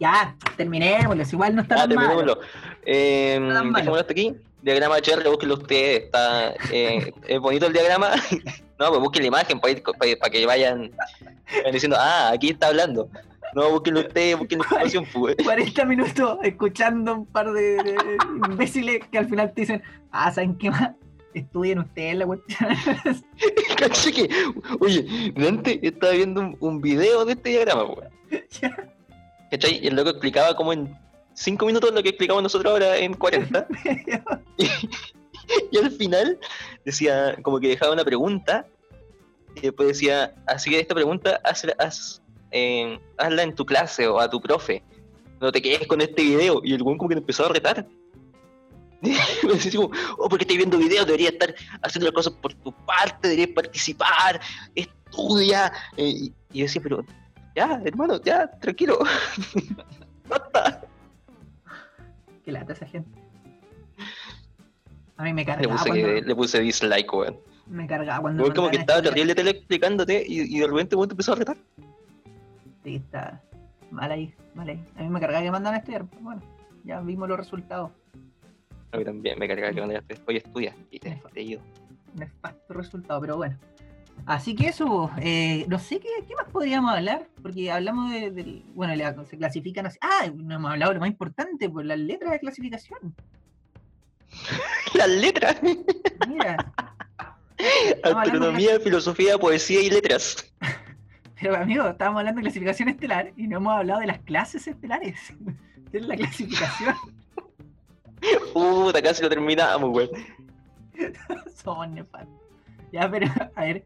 Ya, terminémoslo. Igual no está Ah, tan mal. terminémoslo. Eh, tan malo. hasta aquí. Diagrama HR, búsquenlo ustedes. Está, eh, <laughs> es bonito el diagrama. No, pues busquen la imagen para, ir- para- para que vayan, vayan diciendo, ah, aquí está hablando. No, búsquenlo ustedes, busquen la información. Pues. 40 minutos escuchando un par de, de imbéciles que al final te dicen, ah, ¿saben qué más? Estudien ustedes la cuestión. <laughs> Caché que, oye, antes estaba viendo un, un video de este diagrama, pues. ¿Cachai? Y el loco explicaba como en 5 minutos lo que explicamos nosotros ahora en 40. <laughs> y <laughs> al final decía, como que dejaba una pregunta, y después decía, así que esta pregunta hazla, haz, eh, hazla en tu clase o a tu profe. No te quedes con este video. Y el weón como que empezó a retar. <laughs> me decía oh, porque estoy viendo videos, deberías estar haciendo las cosas por tu parte, deberías participar, estudia. Eh, y, y yo decía, pero ya, hermano, ya, tranquilo. <laughs> Basta. Qué lata esa gente. A mí me Le cargaba puse, cuando, le puse dislike, weón. me cargaba cuando Weón, como que estaba estudiar. terrible tele explicándote y, y de repente weón te empezó a retar. Sí, está mal ahí, mal ahí. A mí me cargaba que mandan a estudiar. Bueno, ya vimos los resultados. A mí también me cargaba que cuando ya oye, estudia. Y te, he. Nefasto resultado, pero bueno. Así que eso, eh, no sé qué, qué más podríamos hablar, porque hablamos de, bueno, la- se clasifican así. Ah, no hemos hablado de lo más importante, pues las letras de clasificación. <laughs> Las letras. Mira. <laughs> Astronomía, filosofía, poesía y letras. <laughs> Pero amigo, estábamos hablando de clasificación estelar y no hemos hablado de las clases estelares. ¿Qué es la clasificación? Puta, casi lo terminamos, weón. Somos nefastos. Ya, pero, a ver.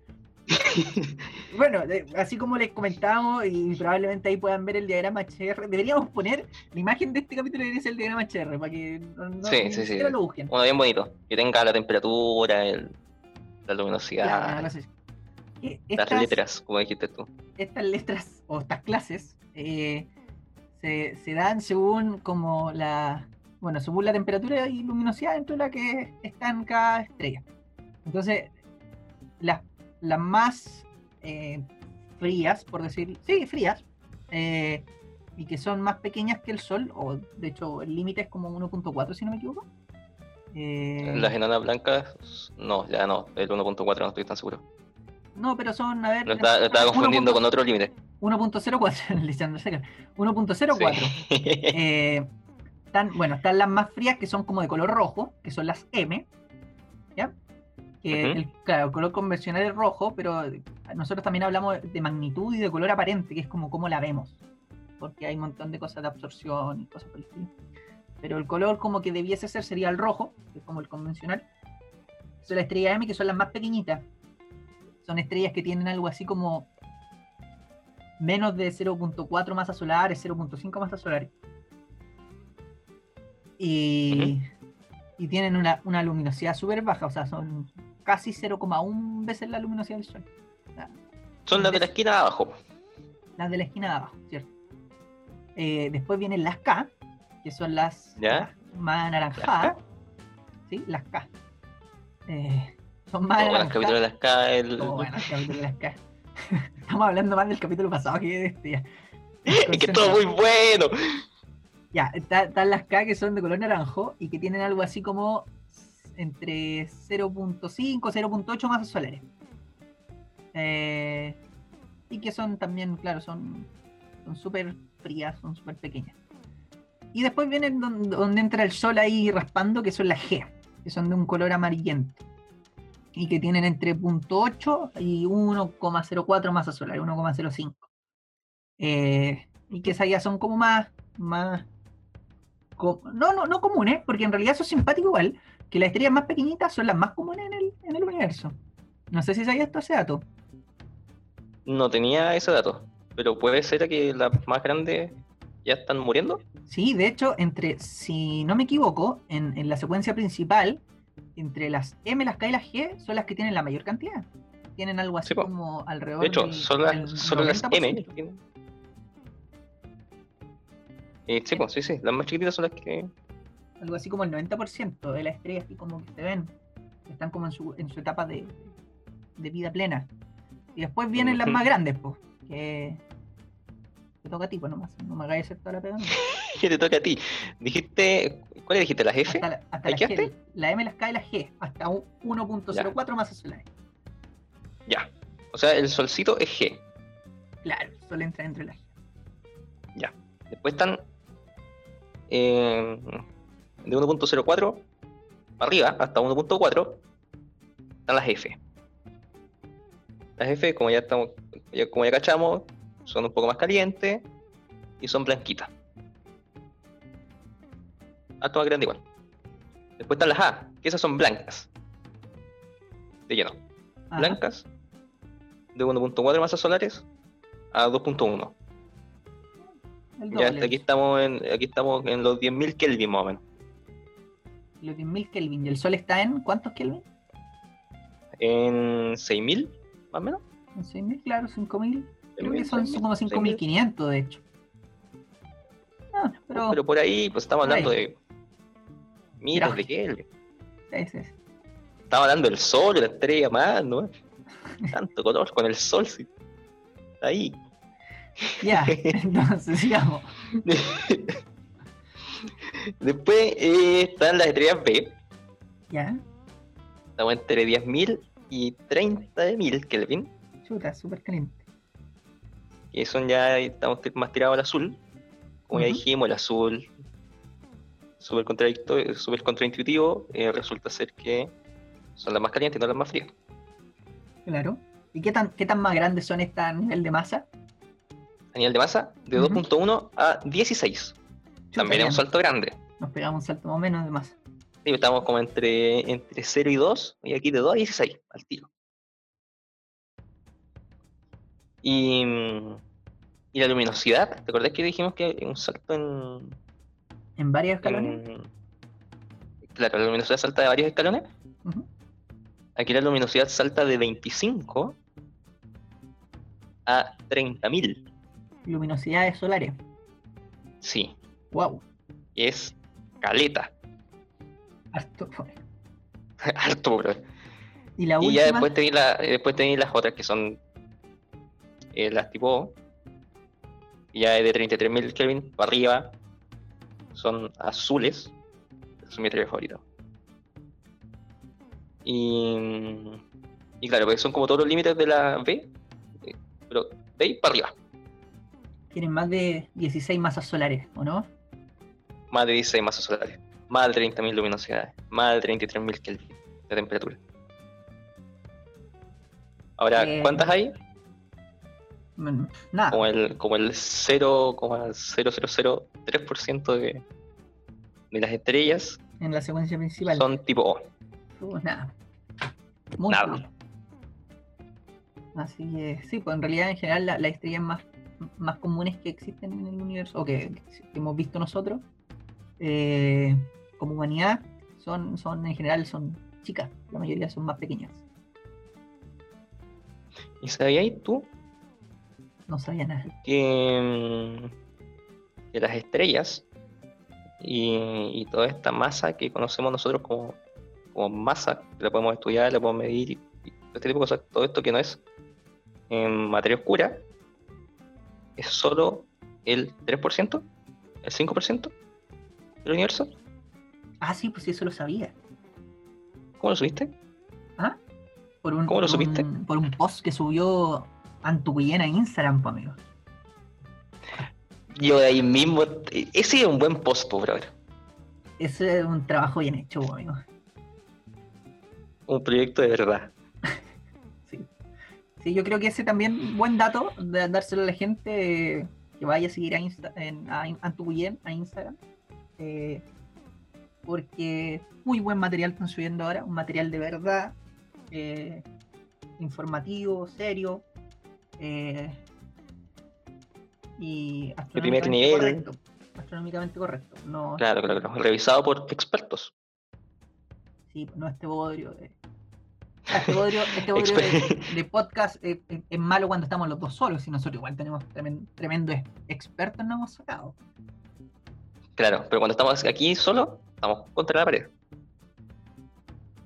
<laughs> bueno, de- así como les comentábamos, y probablemente ahí puedan ver el diagrama HR, deberíamos poner la imagen de este capítulo debería ser el diagrama HR, para que no, no- Sí, sí, sí. lo busquen. Uno bien bonito. Que tenga la temperatura, el, la luminosidad, Ya, no sé. Eh, las estas- letras, como dijiste tú. estas letras o estas clases eh, se, se dan según como la bueno según la temperatura y luminosidad dentro de la que está en cada estrella entonces las las más eh, frías por decir sí frías eh, y que son más pequeñas que el sol o de hecho el límite es como 1.4 si no me equivoco Eh, Las enanas blancas, no, ya no, el 1.4 no estoy tan seguro. no pero son a ver Lo estaba, confundiendo con otro límite. 1.04 <laughs> Lisandro Seca. 1.04 Sí. Eh, están, bueno, están las más frías que son como de color rojo, que son las M. Que el, claro, el color convencional es rojo, pero nosotros también hablamos de magnitud y de color aparente, que es como cómo la vemos, porque hay un montón de cosas de absorción y cosas por el estilo. Pero el color como que debiese ser sería el rojo, que es como el convencional. Son las estrellas M, que son las más pequeñitas. Son estrellas que tienen algo así como menos de 0.4 masas solares, 0.5 masas solares. Y, y tienen una, una luminosidad súper baja, o sea, son casi 0,1 veces la luminosidad del Sol. O sea, Son las de la esquina de abajo. las de la esquina de abajo, ¿cierto? Eh, después vienen las K, que son las, ¿Ya? las más anaranjadas. ¿Sí? Las K. Eh, son más Como el capítulo de las K, el... Bueno, el capítulo de las K. <laughs> Estamos hablando más del capítulo pasado que de este ya. <laughs> que todo muy bueno. Ya, está- están las K que son de color naranjo y que tienen algo así como entre 0.5 0.8 masas solares. Eh, y que son también, claro, son súper frías, son súper pequeñas. Y después vienen donde, entra el sol ahí raspando, que son las G, que son de un color amarillento. Y que tienen entre 0.8 y 1,04 masas solares, 1,05. Eh, y que esas ya son como más, más no, no, no comunes, porque en realidad eso es simpático igual, que las estrellas más pequeñitas son las más comunes en el, en el universo. No sé si sabías esto ese dato. No tenía ese dato, pero puede ser que las más grandes ya están muriendo. Sí, de hecho, entre, si no me equivoco, en, en la secuencia principal, entre las M, las K y las G son las que tienen la mayor cantidad. Tienen algo así Sí, como alrededor De hecho, del- son las, solo las 90%. M. Eh, sí, sí, sí, las más chiquititas son las que... algo así como el 90% de las estrellas que como que se ven, están como en su, en su etapa de, de vida plena. Y después vienen las más grandes, pues, que te toca a ti, pues nomás, no me hagáis hacer toda la pega. <laughs> que te toca a ti. Dijiste, ¿cuáles dijiste? ¿Las F? Hasta, la, hasta ¿Ahí la? G, la M, las K y las G, hasta un 1.04 masas solares. Ya. O sea, el solcito es G. Claro, solo entra entre las G. Después están eh, de 1.04 para arriba hasta 1.4 están las F. Las F, como ya estamos, ya- como ya cachamos, son un poco más calientes y son blanquitas. Alto más grande igual. Después están las A, que esas son blancas. De lleno. Ajá. Blancas. De 1.4 masas solares a 2.1. El Ya hasta aquí estamos en, aquí estamos en los 10.000 Kelvin más o menos. Los 10.000 Kelvin. ¿Y el Sol está en cuántos Kelvin? En 6.000 más o menos. En 6.000, claro, 5.000. Creo que 6.000, son 6.000, como 6.000. 5.500, de hecho. Ah, pero, Pero por ahí, pues estamos hablando de miles de Kelvin. sí, sí, sí. Estamos hablando del sol, la estrella más, ¿no? Tanto color con el sol, sí. Ahí. Ya, <laughs> entonces sigamos. <laughs> Después eh, están las estrellas B. Ya, Estamos entre 10.000 y 30.000 Kelvin. chuta, súper caliente. que son ya estamos más tirados al azul. Como ya dijimos, el azul súper contradictorio, súper contraintuitivo, eh, resulta ser que son las más calientes y no las más frías. Claro. ¿Y qué tan, qué tan más grandes son estas a nivel de masa? A nivel de masa, de Ujú. 2.1 a 16. Chuta, También es un salto grande. Nos pegamos un salto más o menos de masa. Sí, estamos como entre, entre 0 y 2, y aquí de 2 a 16, al tiro. Y, y la luminosidad, ¿te acordás que dijimos que un salto en, En varios escalones. en- Claro, la luminosidad salta de varios escalones. Aquí la luminosidad salta de 25 a 30.000. Luminosidades solares. Sí, Wow. es caleta. Harto. <laughs> Harto, bro. Y la Y ya última. después tenéis la, después tenéis las otras que son eh, las tipo O. Y ya de 33.000 Kelvin para arriba son azules. Son mi estrella favorita. Y, y claro, porque son como todos los límites de la B. eh, Pero de ahí para arriba. Tienen más de 16 masas solares, ¿o no? Más de 16 masas solares. Más de 30.000 luminosidades. Más de 33.000 Kelvin de temperatura. Ahora, Eh, ¿cuántas hay? Mm, Nada. como el, como el 0,0003% de, de las estrellas En la secuencia principal. son tipo O. Uh, nada. Muy Nada. Así que sí, pues en realidad en general la- las estrellas más, más comunes que existen en el universo, o que, que hemos visto nosotros, eh, como humanidad, son, son en general son chicas, la mayoría son más pequeñas. ¿Y sabías tú No sabía nada. que, mm, que las estrellas y, y toda esta masa que conocemos nosotros como, como masa, que la podemos estudiar, la podemos medir, y, y este tipo de cosas, todo esto que no es en materia oscura, es solo el 3%, el 5% del universo? Ah, sí, pues sí, eso lo sabía. ¿Cómo lo subiste? Por un, ¿Cómo lo por supiste? un- por un post que subió Antucuyen a Instagram, pues, amigo. Yo de ahí mismo, ese es un buen post, po, brother. Ese es un trabajo bien hecho, pues, amigo. Un proyecto de verdad. <laughs> Sí. Sí, yo creo que ese también, buen dato, de dárselo a la gente eh, que vaya a seguir a, Insta, en, a, Antucuyen, a Instagram. Eh, porque muy buen material están subiendo ahora, un material de verdad, eh, informativo, serio. eh, y De primer astronómicamente nivel. correcto. Astronómicamente correcto. No, Claro, claro, claro. Revisado por expertos. Sí, no este bodrio de. Este bodrio, este bodrio de, <laughs> de podcast es, es- es malo cuando estamos los dos solos, y nosotros igual tenemos tremen- tremendo ex- expertos nos hemos sacado. Claro, pero cuando estamos aquí solo, estamos contra la pared.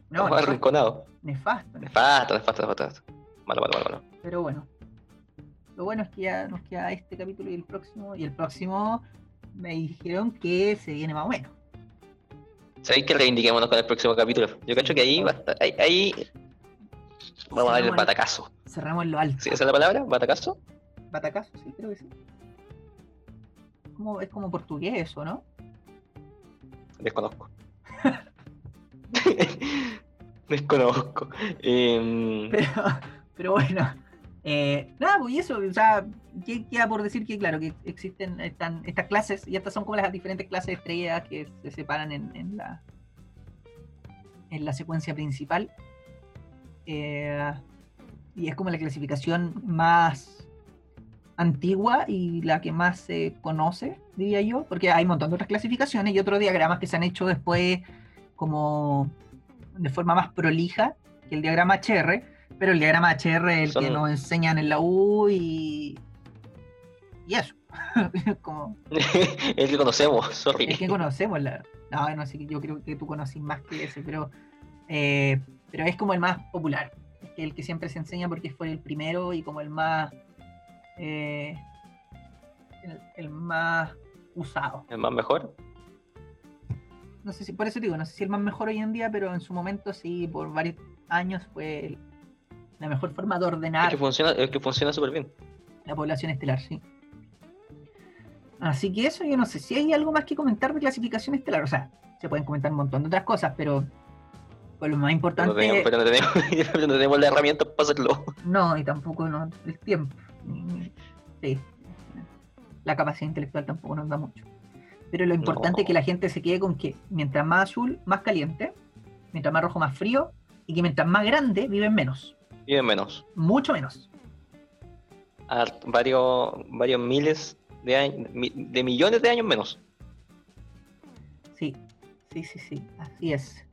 No, estamos arrinconados. nefasto, nefasto. Nefasto, nefasto, nefasto. Malo, malo, malo, malo. Pero bueno. Lo bueno es que ya nos queda este capítulo y el próximo. Y el próximo me dijeron que se viene más o menos. ¿Sabéis que reivindiquémonos con el próximo capítulo? Yo cacho que ahí va a estar. Ahí, ahí vamos a dar el batacazo. Cerramos en lo alto. ¿Sí, ¿Esa es la palabra? ¿Batacazo? Batacazo, sí, creo que sí. Como, es como portugués eso, ¿no? Desconozco. <laughs> Desconozco. Em, Pero, pero bueno, eh, nada, pues y eso, o sea, ¿qué queda por decir que, claro, que existen están, estas clases, y estas son como las diferentes clases de estrellas que se separan en, en la en la secuencia principal. Eh, y es como la clasificación más antigua y la que más se conoce, diría yo, porque hay un montón de otras clasificaciones y otros diagramas que se han hecho después como de forma más prolija que el diagrama HR, pero el diagrama HR es el que nos enseñan en la U y, y eso. <laughs> como <laughs> el que conocemos, sorry. el que conocemos. La... No, no sé, yo creo que tú conoces más que ese, pero, eh, pero es como el más popular. El que siempre se enseña porque fue el primero y como el más. Eh, el, el más usado. ¿El más mejor? No sé si, por eso te digo, no sé si el más mejor hoy en día, pero en su momento sí, por varios años fue el- la mejor forma de ordenar que funciona, es que funciona súper bien. la población estelar, sí. Así que eso, yo no sé si hay algo más que comentar de clasificación estelar. O sea, se pueden comentar un montón de otras cosas, pero pues lo más importante. no tenemos, pero no tenemos, <laughs> no tenemos la herramienta para hacerlo. No, y tampoco no, el tiempo. sí. La capacidad intelectual tampoco nos da mucho. Pero lo importante No. es que la gente se quede con que mientras más azul, más caliente, mientras más rojo, más frío, y que mientras más grande, viven menos. Viven menos. Mucho menos. a varios, varios miles de años, de millones de años menos. Sí, sí, sí, sí, así es.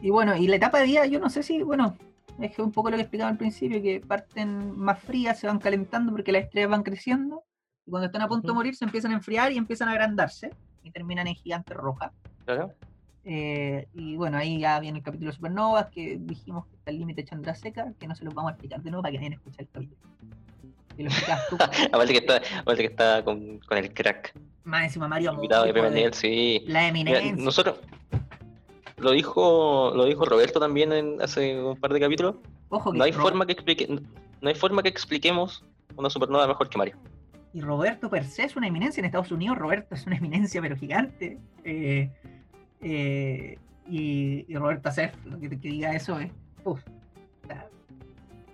Y bueno, y la etapa de día, yo no sé si, bueno, es que un poco lo que explicaba al principio, que parten más frías, se van calentando porque las estrellas van creciendo, y cuando están a punto de morir se empiezan a enfriar y empiezan a agrandarse, y terminan en gigantes rojas. Claro. Eh, y bueno, ahí ya viene el capítulo de Supernovas, que dijimos que está el límite Chandrasekhar, que no se los vamos a explicar de nuevo para que vayan a escuchar el capítulo. Y lo explicas tú, <laughs> Aparte que está, aparte que está con, con el crack. más encima Mario Invitado de primer de nivel, sí. la Mira, eminencia. nosotros lo dijo lo dijo Roberto también en, hace un par de capítulos. Ojo que No hay forma que explique, no hay forma que expliquemos una supernova mejor que Mario. Y Roberto per se es una eminencia en Estados Unidos. Roberto es una eminencia, pero gigante. Eh, eh, y, y Roberto Acef, lo que, que diga eso es.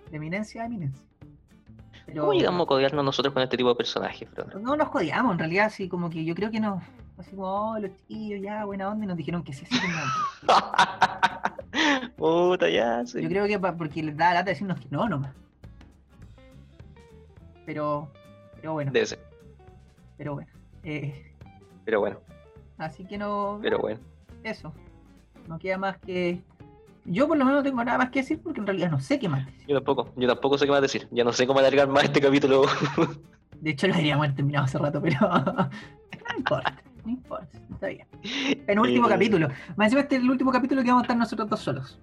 De eminencia a eminencia. Pero ¿Cómo llegamos a codearnos nosotros con este tipo de personajes, brother? no nos jodíamos, en realidad, así como que yo creo que nos. Así como, oh, los chiquillos, ya, buena onda, y nos dijeron que sí. <laughs> Puta, ya, sí. Yo creo que porque les da lata decirnos que no, nomás. Pero. Pero bueno, Debe ser. pero bueno. Eh, Pero bueno, así que no. pero bueno. eso. No queda más que. Yo por lo menos no tengo nada más que decir porque en realidad no sé qué más decir. Yo tampoco, yo tampoco sé qué más decir. Ya no sé cómo alargar más este capítulo. De hecho lo deberíamos haber terminado hace rato, pero <laughs> no importa, no importa, está bien. <laughs> Penúltimo Eh. capítulo. Más encima este es el último capítulo que vamos a estar nosotros dos solos.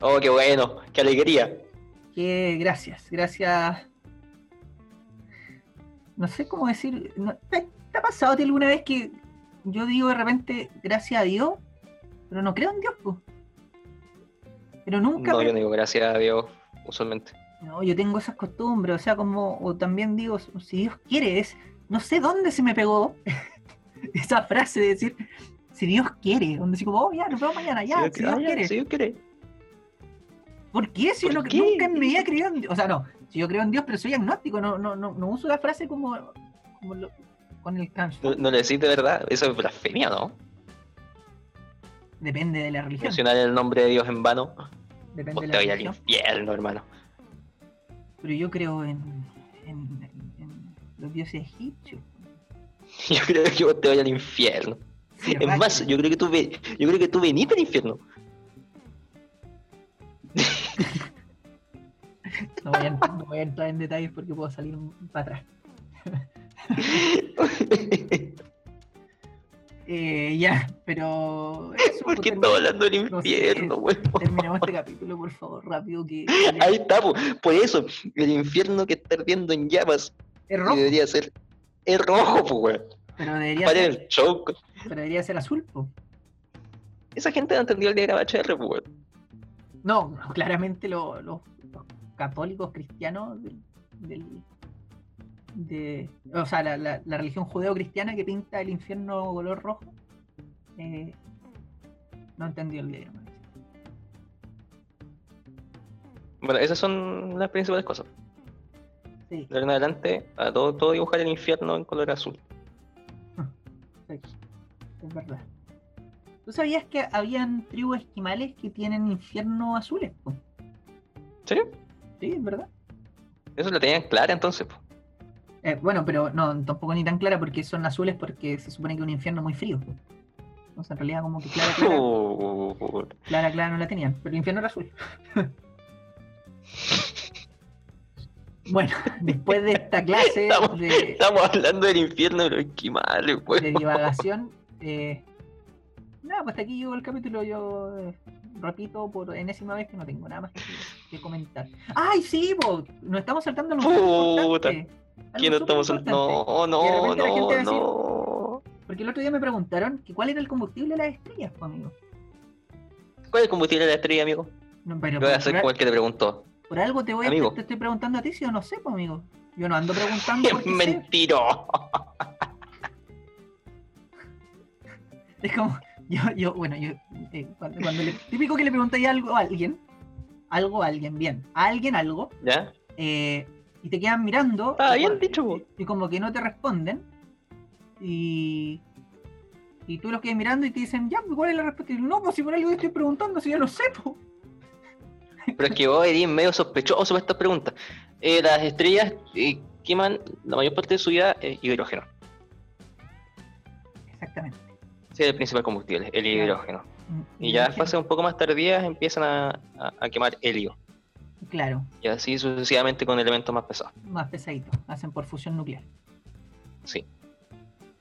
Oh, qué bueno, qué alegría. Que gracias, gracias. No sé cómo decir. no- ¿Te, te ha pasado alguna vez que yo digo de repente gracias a Dios, pero no creo en Dios? po? Pero nunca. No, me- yo no digo gracias a Dios, usualmente. No, yo tengo esas costumbres, o sea, como, o también digo, si Dios quiere, es, no sé dónde se me pegó <laughs> <laughs> esa frase de decir, si Dios quiere, donde así como, oh, ya, nos vemos mañana, ya, Si si Dios quiere. si Dios quiere. ¿Por qué? Si yo ¿Por no- qué? nunca en mi vida creído en Dios, o sea, no, si yo creo en Dios, pero soy agnóstico, no, no, no, no uso la frase como, como lo- con el No, trasfondo. no le decís de verdad, eso es blasfemia, ¿no? Depende de la religión, Mencionar el nombre de Dios en vano, depende vos de te la al religión, infierno, hermano. pero yo creo en, en, en- en los dioses egipcios. <laughs> Yo creo que vos te vayas al infierno. Sí, Es más, yo creo que tú ve, yo creo que tú venís del infierno. <laughs> no, voy a, no voy a entrar en detalles porque puedo salir para atrás. <laughs> Eh, ya, pero. eso, ¿Por pues, qué estamos hablando del no sé. infierno, weón? Terminemos este capítulo, por favor, rápido. Que, Ahí está, po. por eso, el infierno que está ardiendo en llamas es y rojo, debería ser es rojo, pues, weón. pero debería, Paren ser, el show. pero debería ser azul. po. Esa gente no entendió el diagrama HR, pues, weón. No, <laughs> claramente lo- los, los católicos cristianos del, del- de, o sea, la, la- la religión judeo-cristiana que pinta el infierno color rojo, eh, no entendió el diagrama. Bueno, esas son las principales cosas. Sí, De ahora en adelante, a todo, todo dibujar el infierno en color azul. sí, es verdad. ¿Tú sabías que habían tribus esquimales que tienen infierno azules? po? ¿Serio? Sí, es verdad. Eso lo tenían clara entonces, po. Eh, bueno, pero no, tampoco ni tan clara porque son azules porque se supone que es un infierno muy frío. Entonces en realidad como que clara, clara, <laughs> clara, clara no la tenían, pero el infierno era azul. <laughs> bueno, <laughs> después de esta clase Estamos- de, Estamos hablando del infierno de los esquimales, de weón. divagación, eh, nada, pues hasta aquí llegó el capítulo. Yo eh, repito por enésima vez que no tengo nada más que, que comentar. ¡Ay, sí! po! Nos estamos saltando algo Puta, ¿Quién no súper estamos importante. No, de no, no, decir- no. Porque el otro día me preguntaron que cuál era el combustible de las estrellas, pues, amigo. ¿Cuál es el combustible de la estrella, amigo? No, pero Yo voy a por, hacer por- como el que te preguntó. Por algo te voy a te estoy preguntando a ti, si yo no sé, pues, amigo. Yo no ando preguntando <laughs> Es sé. mentiro. <laughs> Es como, yo, yo, bueno, yo, eh, cuando, cuando le, típico que le preguntáis algo a alguien, algo a alguien, bien, a alguien algo, ¿Ya? eh, y te quedan mirando. Ah, y, bien dicho, po. y como que no te responden, y, y tú los quedas mirando y te dicen, ya, pues, ¿cuál es la respuesta? Y yo, no, pues si por algo te estoy preguntando, si ya lo sé, pues. Pero es que vos eres medio sospechoso para estas preguntas. Eh, las estrellas eh, queman la mayor parte de su vida eh, hidrógeno. Exactamente. Es el principal combustible, el hidrógeno. Mm, Y ya hidrógeno. fases un poco más tardías empiezan a, a- a quemar helio. Claro, Y así sucesivamente con elementos más pesados. más pesadito. Hacen por fusión nuclear. Sí.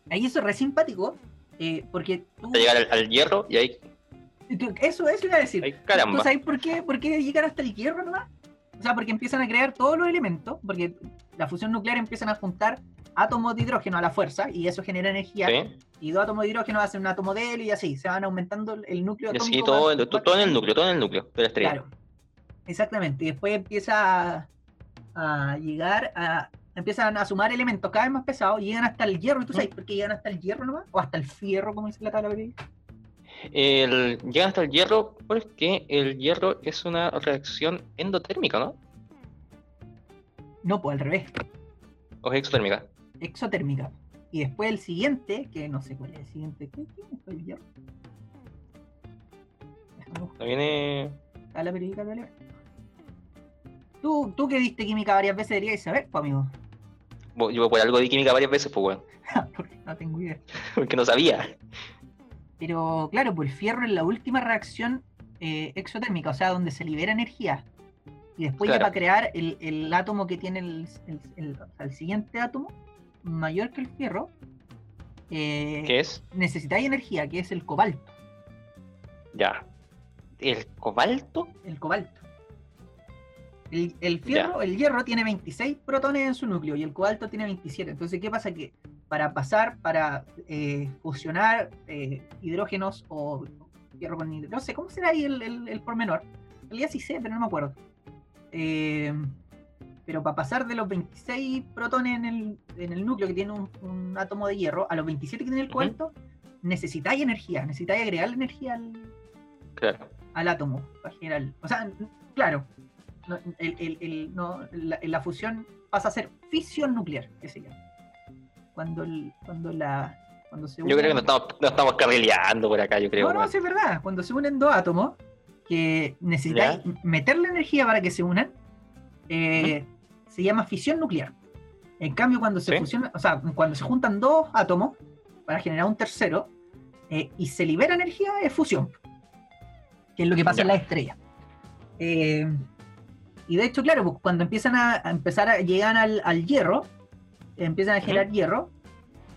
Ahí eso es re simpático. eh, porque tú, llegar al, al hierro y ahí, Eso, eso iba a decir. ¿Tú caramba. sabes por qué, por qué llegan hasta el hierro nomás? O sea, porque empiezan a crear todos los elementos, porque la fusión nuclear empiezan a juntar átomos de hidrógeno a la fuerza y eso genera energía. ¿Sí? Y dos átomos de hidrógeno hacen un átomo de helio y así, se van aumentando el- el núcleo atómico. así todo, to- todo en el núcleo, todo en el núcleo de la estrella. Claro, exactamente. Y después empieza a, a llegar a. Empiezan a sumar elementos cada vez más pesados y llegan hasta el hierro. ¿Y tú sabes por qué llegan hasta el hierro nomás? O hasta el fierro, como dice la tabla periódica. El, llegan hasta el hierro porque el hierro es una reacción endotérmica, ¿no? No, pues al revés. O es exotérmica. exotérmica. Y después el siguiente, que no sé cuál es el siguiente, ¿qué, qué fue el hierro? No viene. la periódica de. Tú, tú que diste química varias veces deberías saber, pues amigo. Yo por algo de química varias veces, pues bueno, <laughs> Porque no tengo idea. <laughs> porque no sabía. Pero claro, pues el fierro es la última reacción eh, exotérmica, o sea, donde se libera energía. Y después ya Claro. para crear el, el átomo que tiene el, el- el- siguiente átomo, mayor que el fierro, eh, ¿Qué es? necesitáis energía, que es el cobalto. Ya. El cobalto. el cobalto. El, el fierro, el hierro tiene 26 protones en su núcleo y el cobalto tiene 27. Entonces, ¿qué pasa? Que para pasar, para eh, fusionar eh, hidrógenos o hierro con hidrógeno, no sé, ¿cómo será ahí el, el, el pormenor? En realidad sí sé, pero no me acuerdo. Eh, pero para pasar de los 26 protones en el, en el núcleo que tiene un, un átomo de hierro a los 27 que tiene el Ujú. cobalto, necesitáis energía, necesitáis agregarle energía al, Claro. al átomo para generar. O sea, claro, no, el- la, la fusión pasa a ser fisión nuclear, que se llama. Cuando, el- cuando la. Cuando se Yo creo que no estamos, no estamos carrileando por acá, yo creo. no, no, sí es verdad. Cuando se unen dos átomos que necesitáis meterle energía para que se unan, eh, se llama fisión nuclear. En cambio, cuando se Sí. fusionan, o sea, cuando se juntan dos átomos para generar un tercero eh, y se libera energía, es fusión. Que es lo que pasa en Ya. la estrella. Eh, y de hecho, claro, pues, cuando empiezan a, a empezar a llegar al, al hierro, empiezan a generar hierro.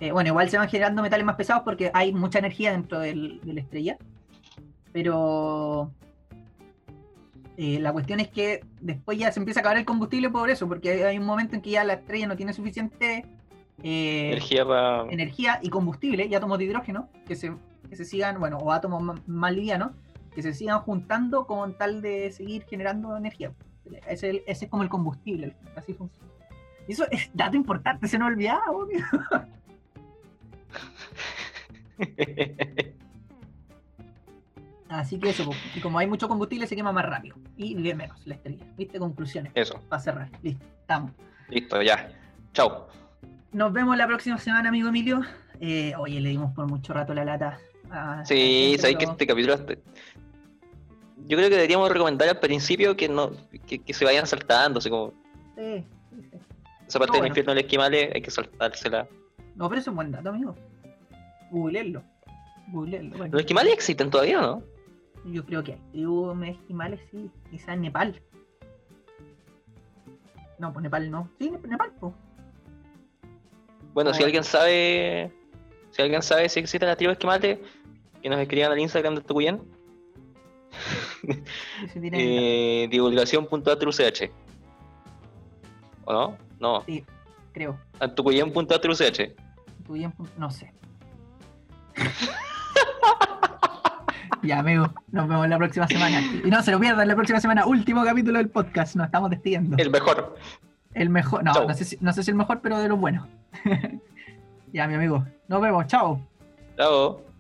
eh, bueno, igual se van generando metales más pesados porque hay mucha energía dentro del- de la estrella. Pero eh, la cuestión es que después ya se empieza a acabar el combustible por eso, porque hay un momento en que ya la estrella no tiene suficiente eh, Energía para. energía y combustible y átomos de hidrógeno que se, que se sigan, bueno, o átomos más livianos, que se sigan juntando con tal de seguir generando energía. Ese, ese es como el combustible, así funciona. Eso es dato importante, se nos olvidaba, obvio. Así que eso, y como hay mucho combustible se quema más rápido y vive menos la estrella. ¿Viste? Conclusiones. Eso. Para cerrar. Listo, estamos. Listo, ya. Chao. Nos vemos la próxima semana, amigo Emilio. Eh, oye, le dimos por mucho rato la lata. Sí, a- sabéis que este capítulo. este- Yo creo que deberíamos recomendar al principio que no que, que se vayan saltando, así como sí. Esa parte del infierno del esquimales hay que saltársela. No, pero eso es buen dato, amigo. Googleenlo. Googleenlo. Bueno, ¿Los esquimales existen todavía no? Yo creo que hay tribus de esquimales, sí. Quizás en Nepal. No, pues Nepal no. Sí, Nep- Nepal, pues. Bueno, si alguien sabe. Si alguien sabe si existen las tribus esquimales, que nos escriban al Instagram de Tucuyán. <laughs> Eh, divulgación.atruch. ¿O no? No. Sí, creo. Tucuyán.atruch. Tu bien, no sé. <laughs> ya, amigo. Nos vemos la próxima semana. Y no se lo pierdan la próxima semana. Último capítulo del podcast. Nos estamos despidiendo. El mejor. El mejor. No, no sé, si, no sé si el mejor, pero de los buenos. <laughs> ya, mi amigo. Nos vemos. Chao. Chao.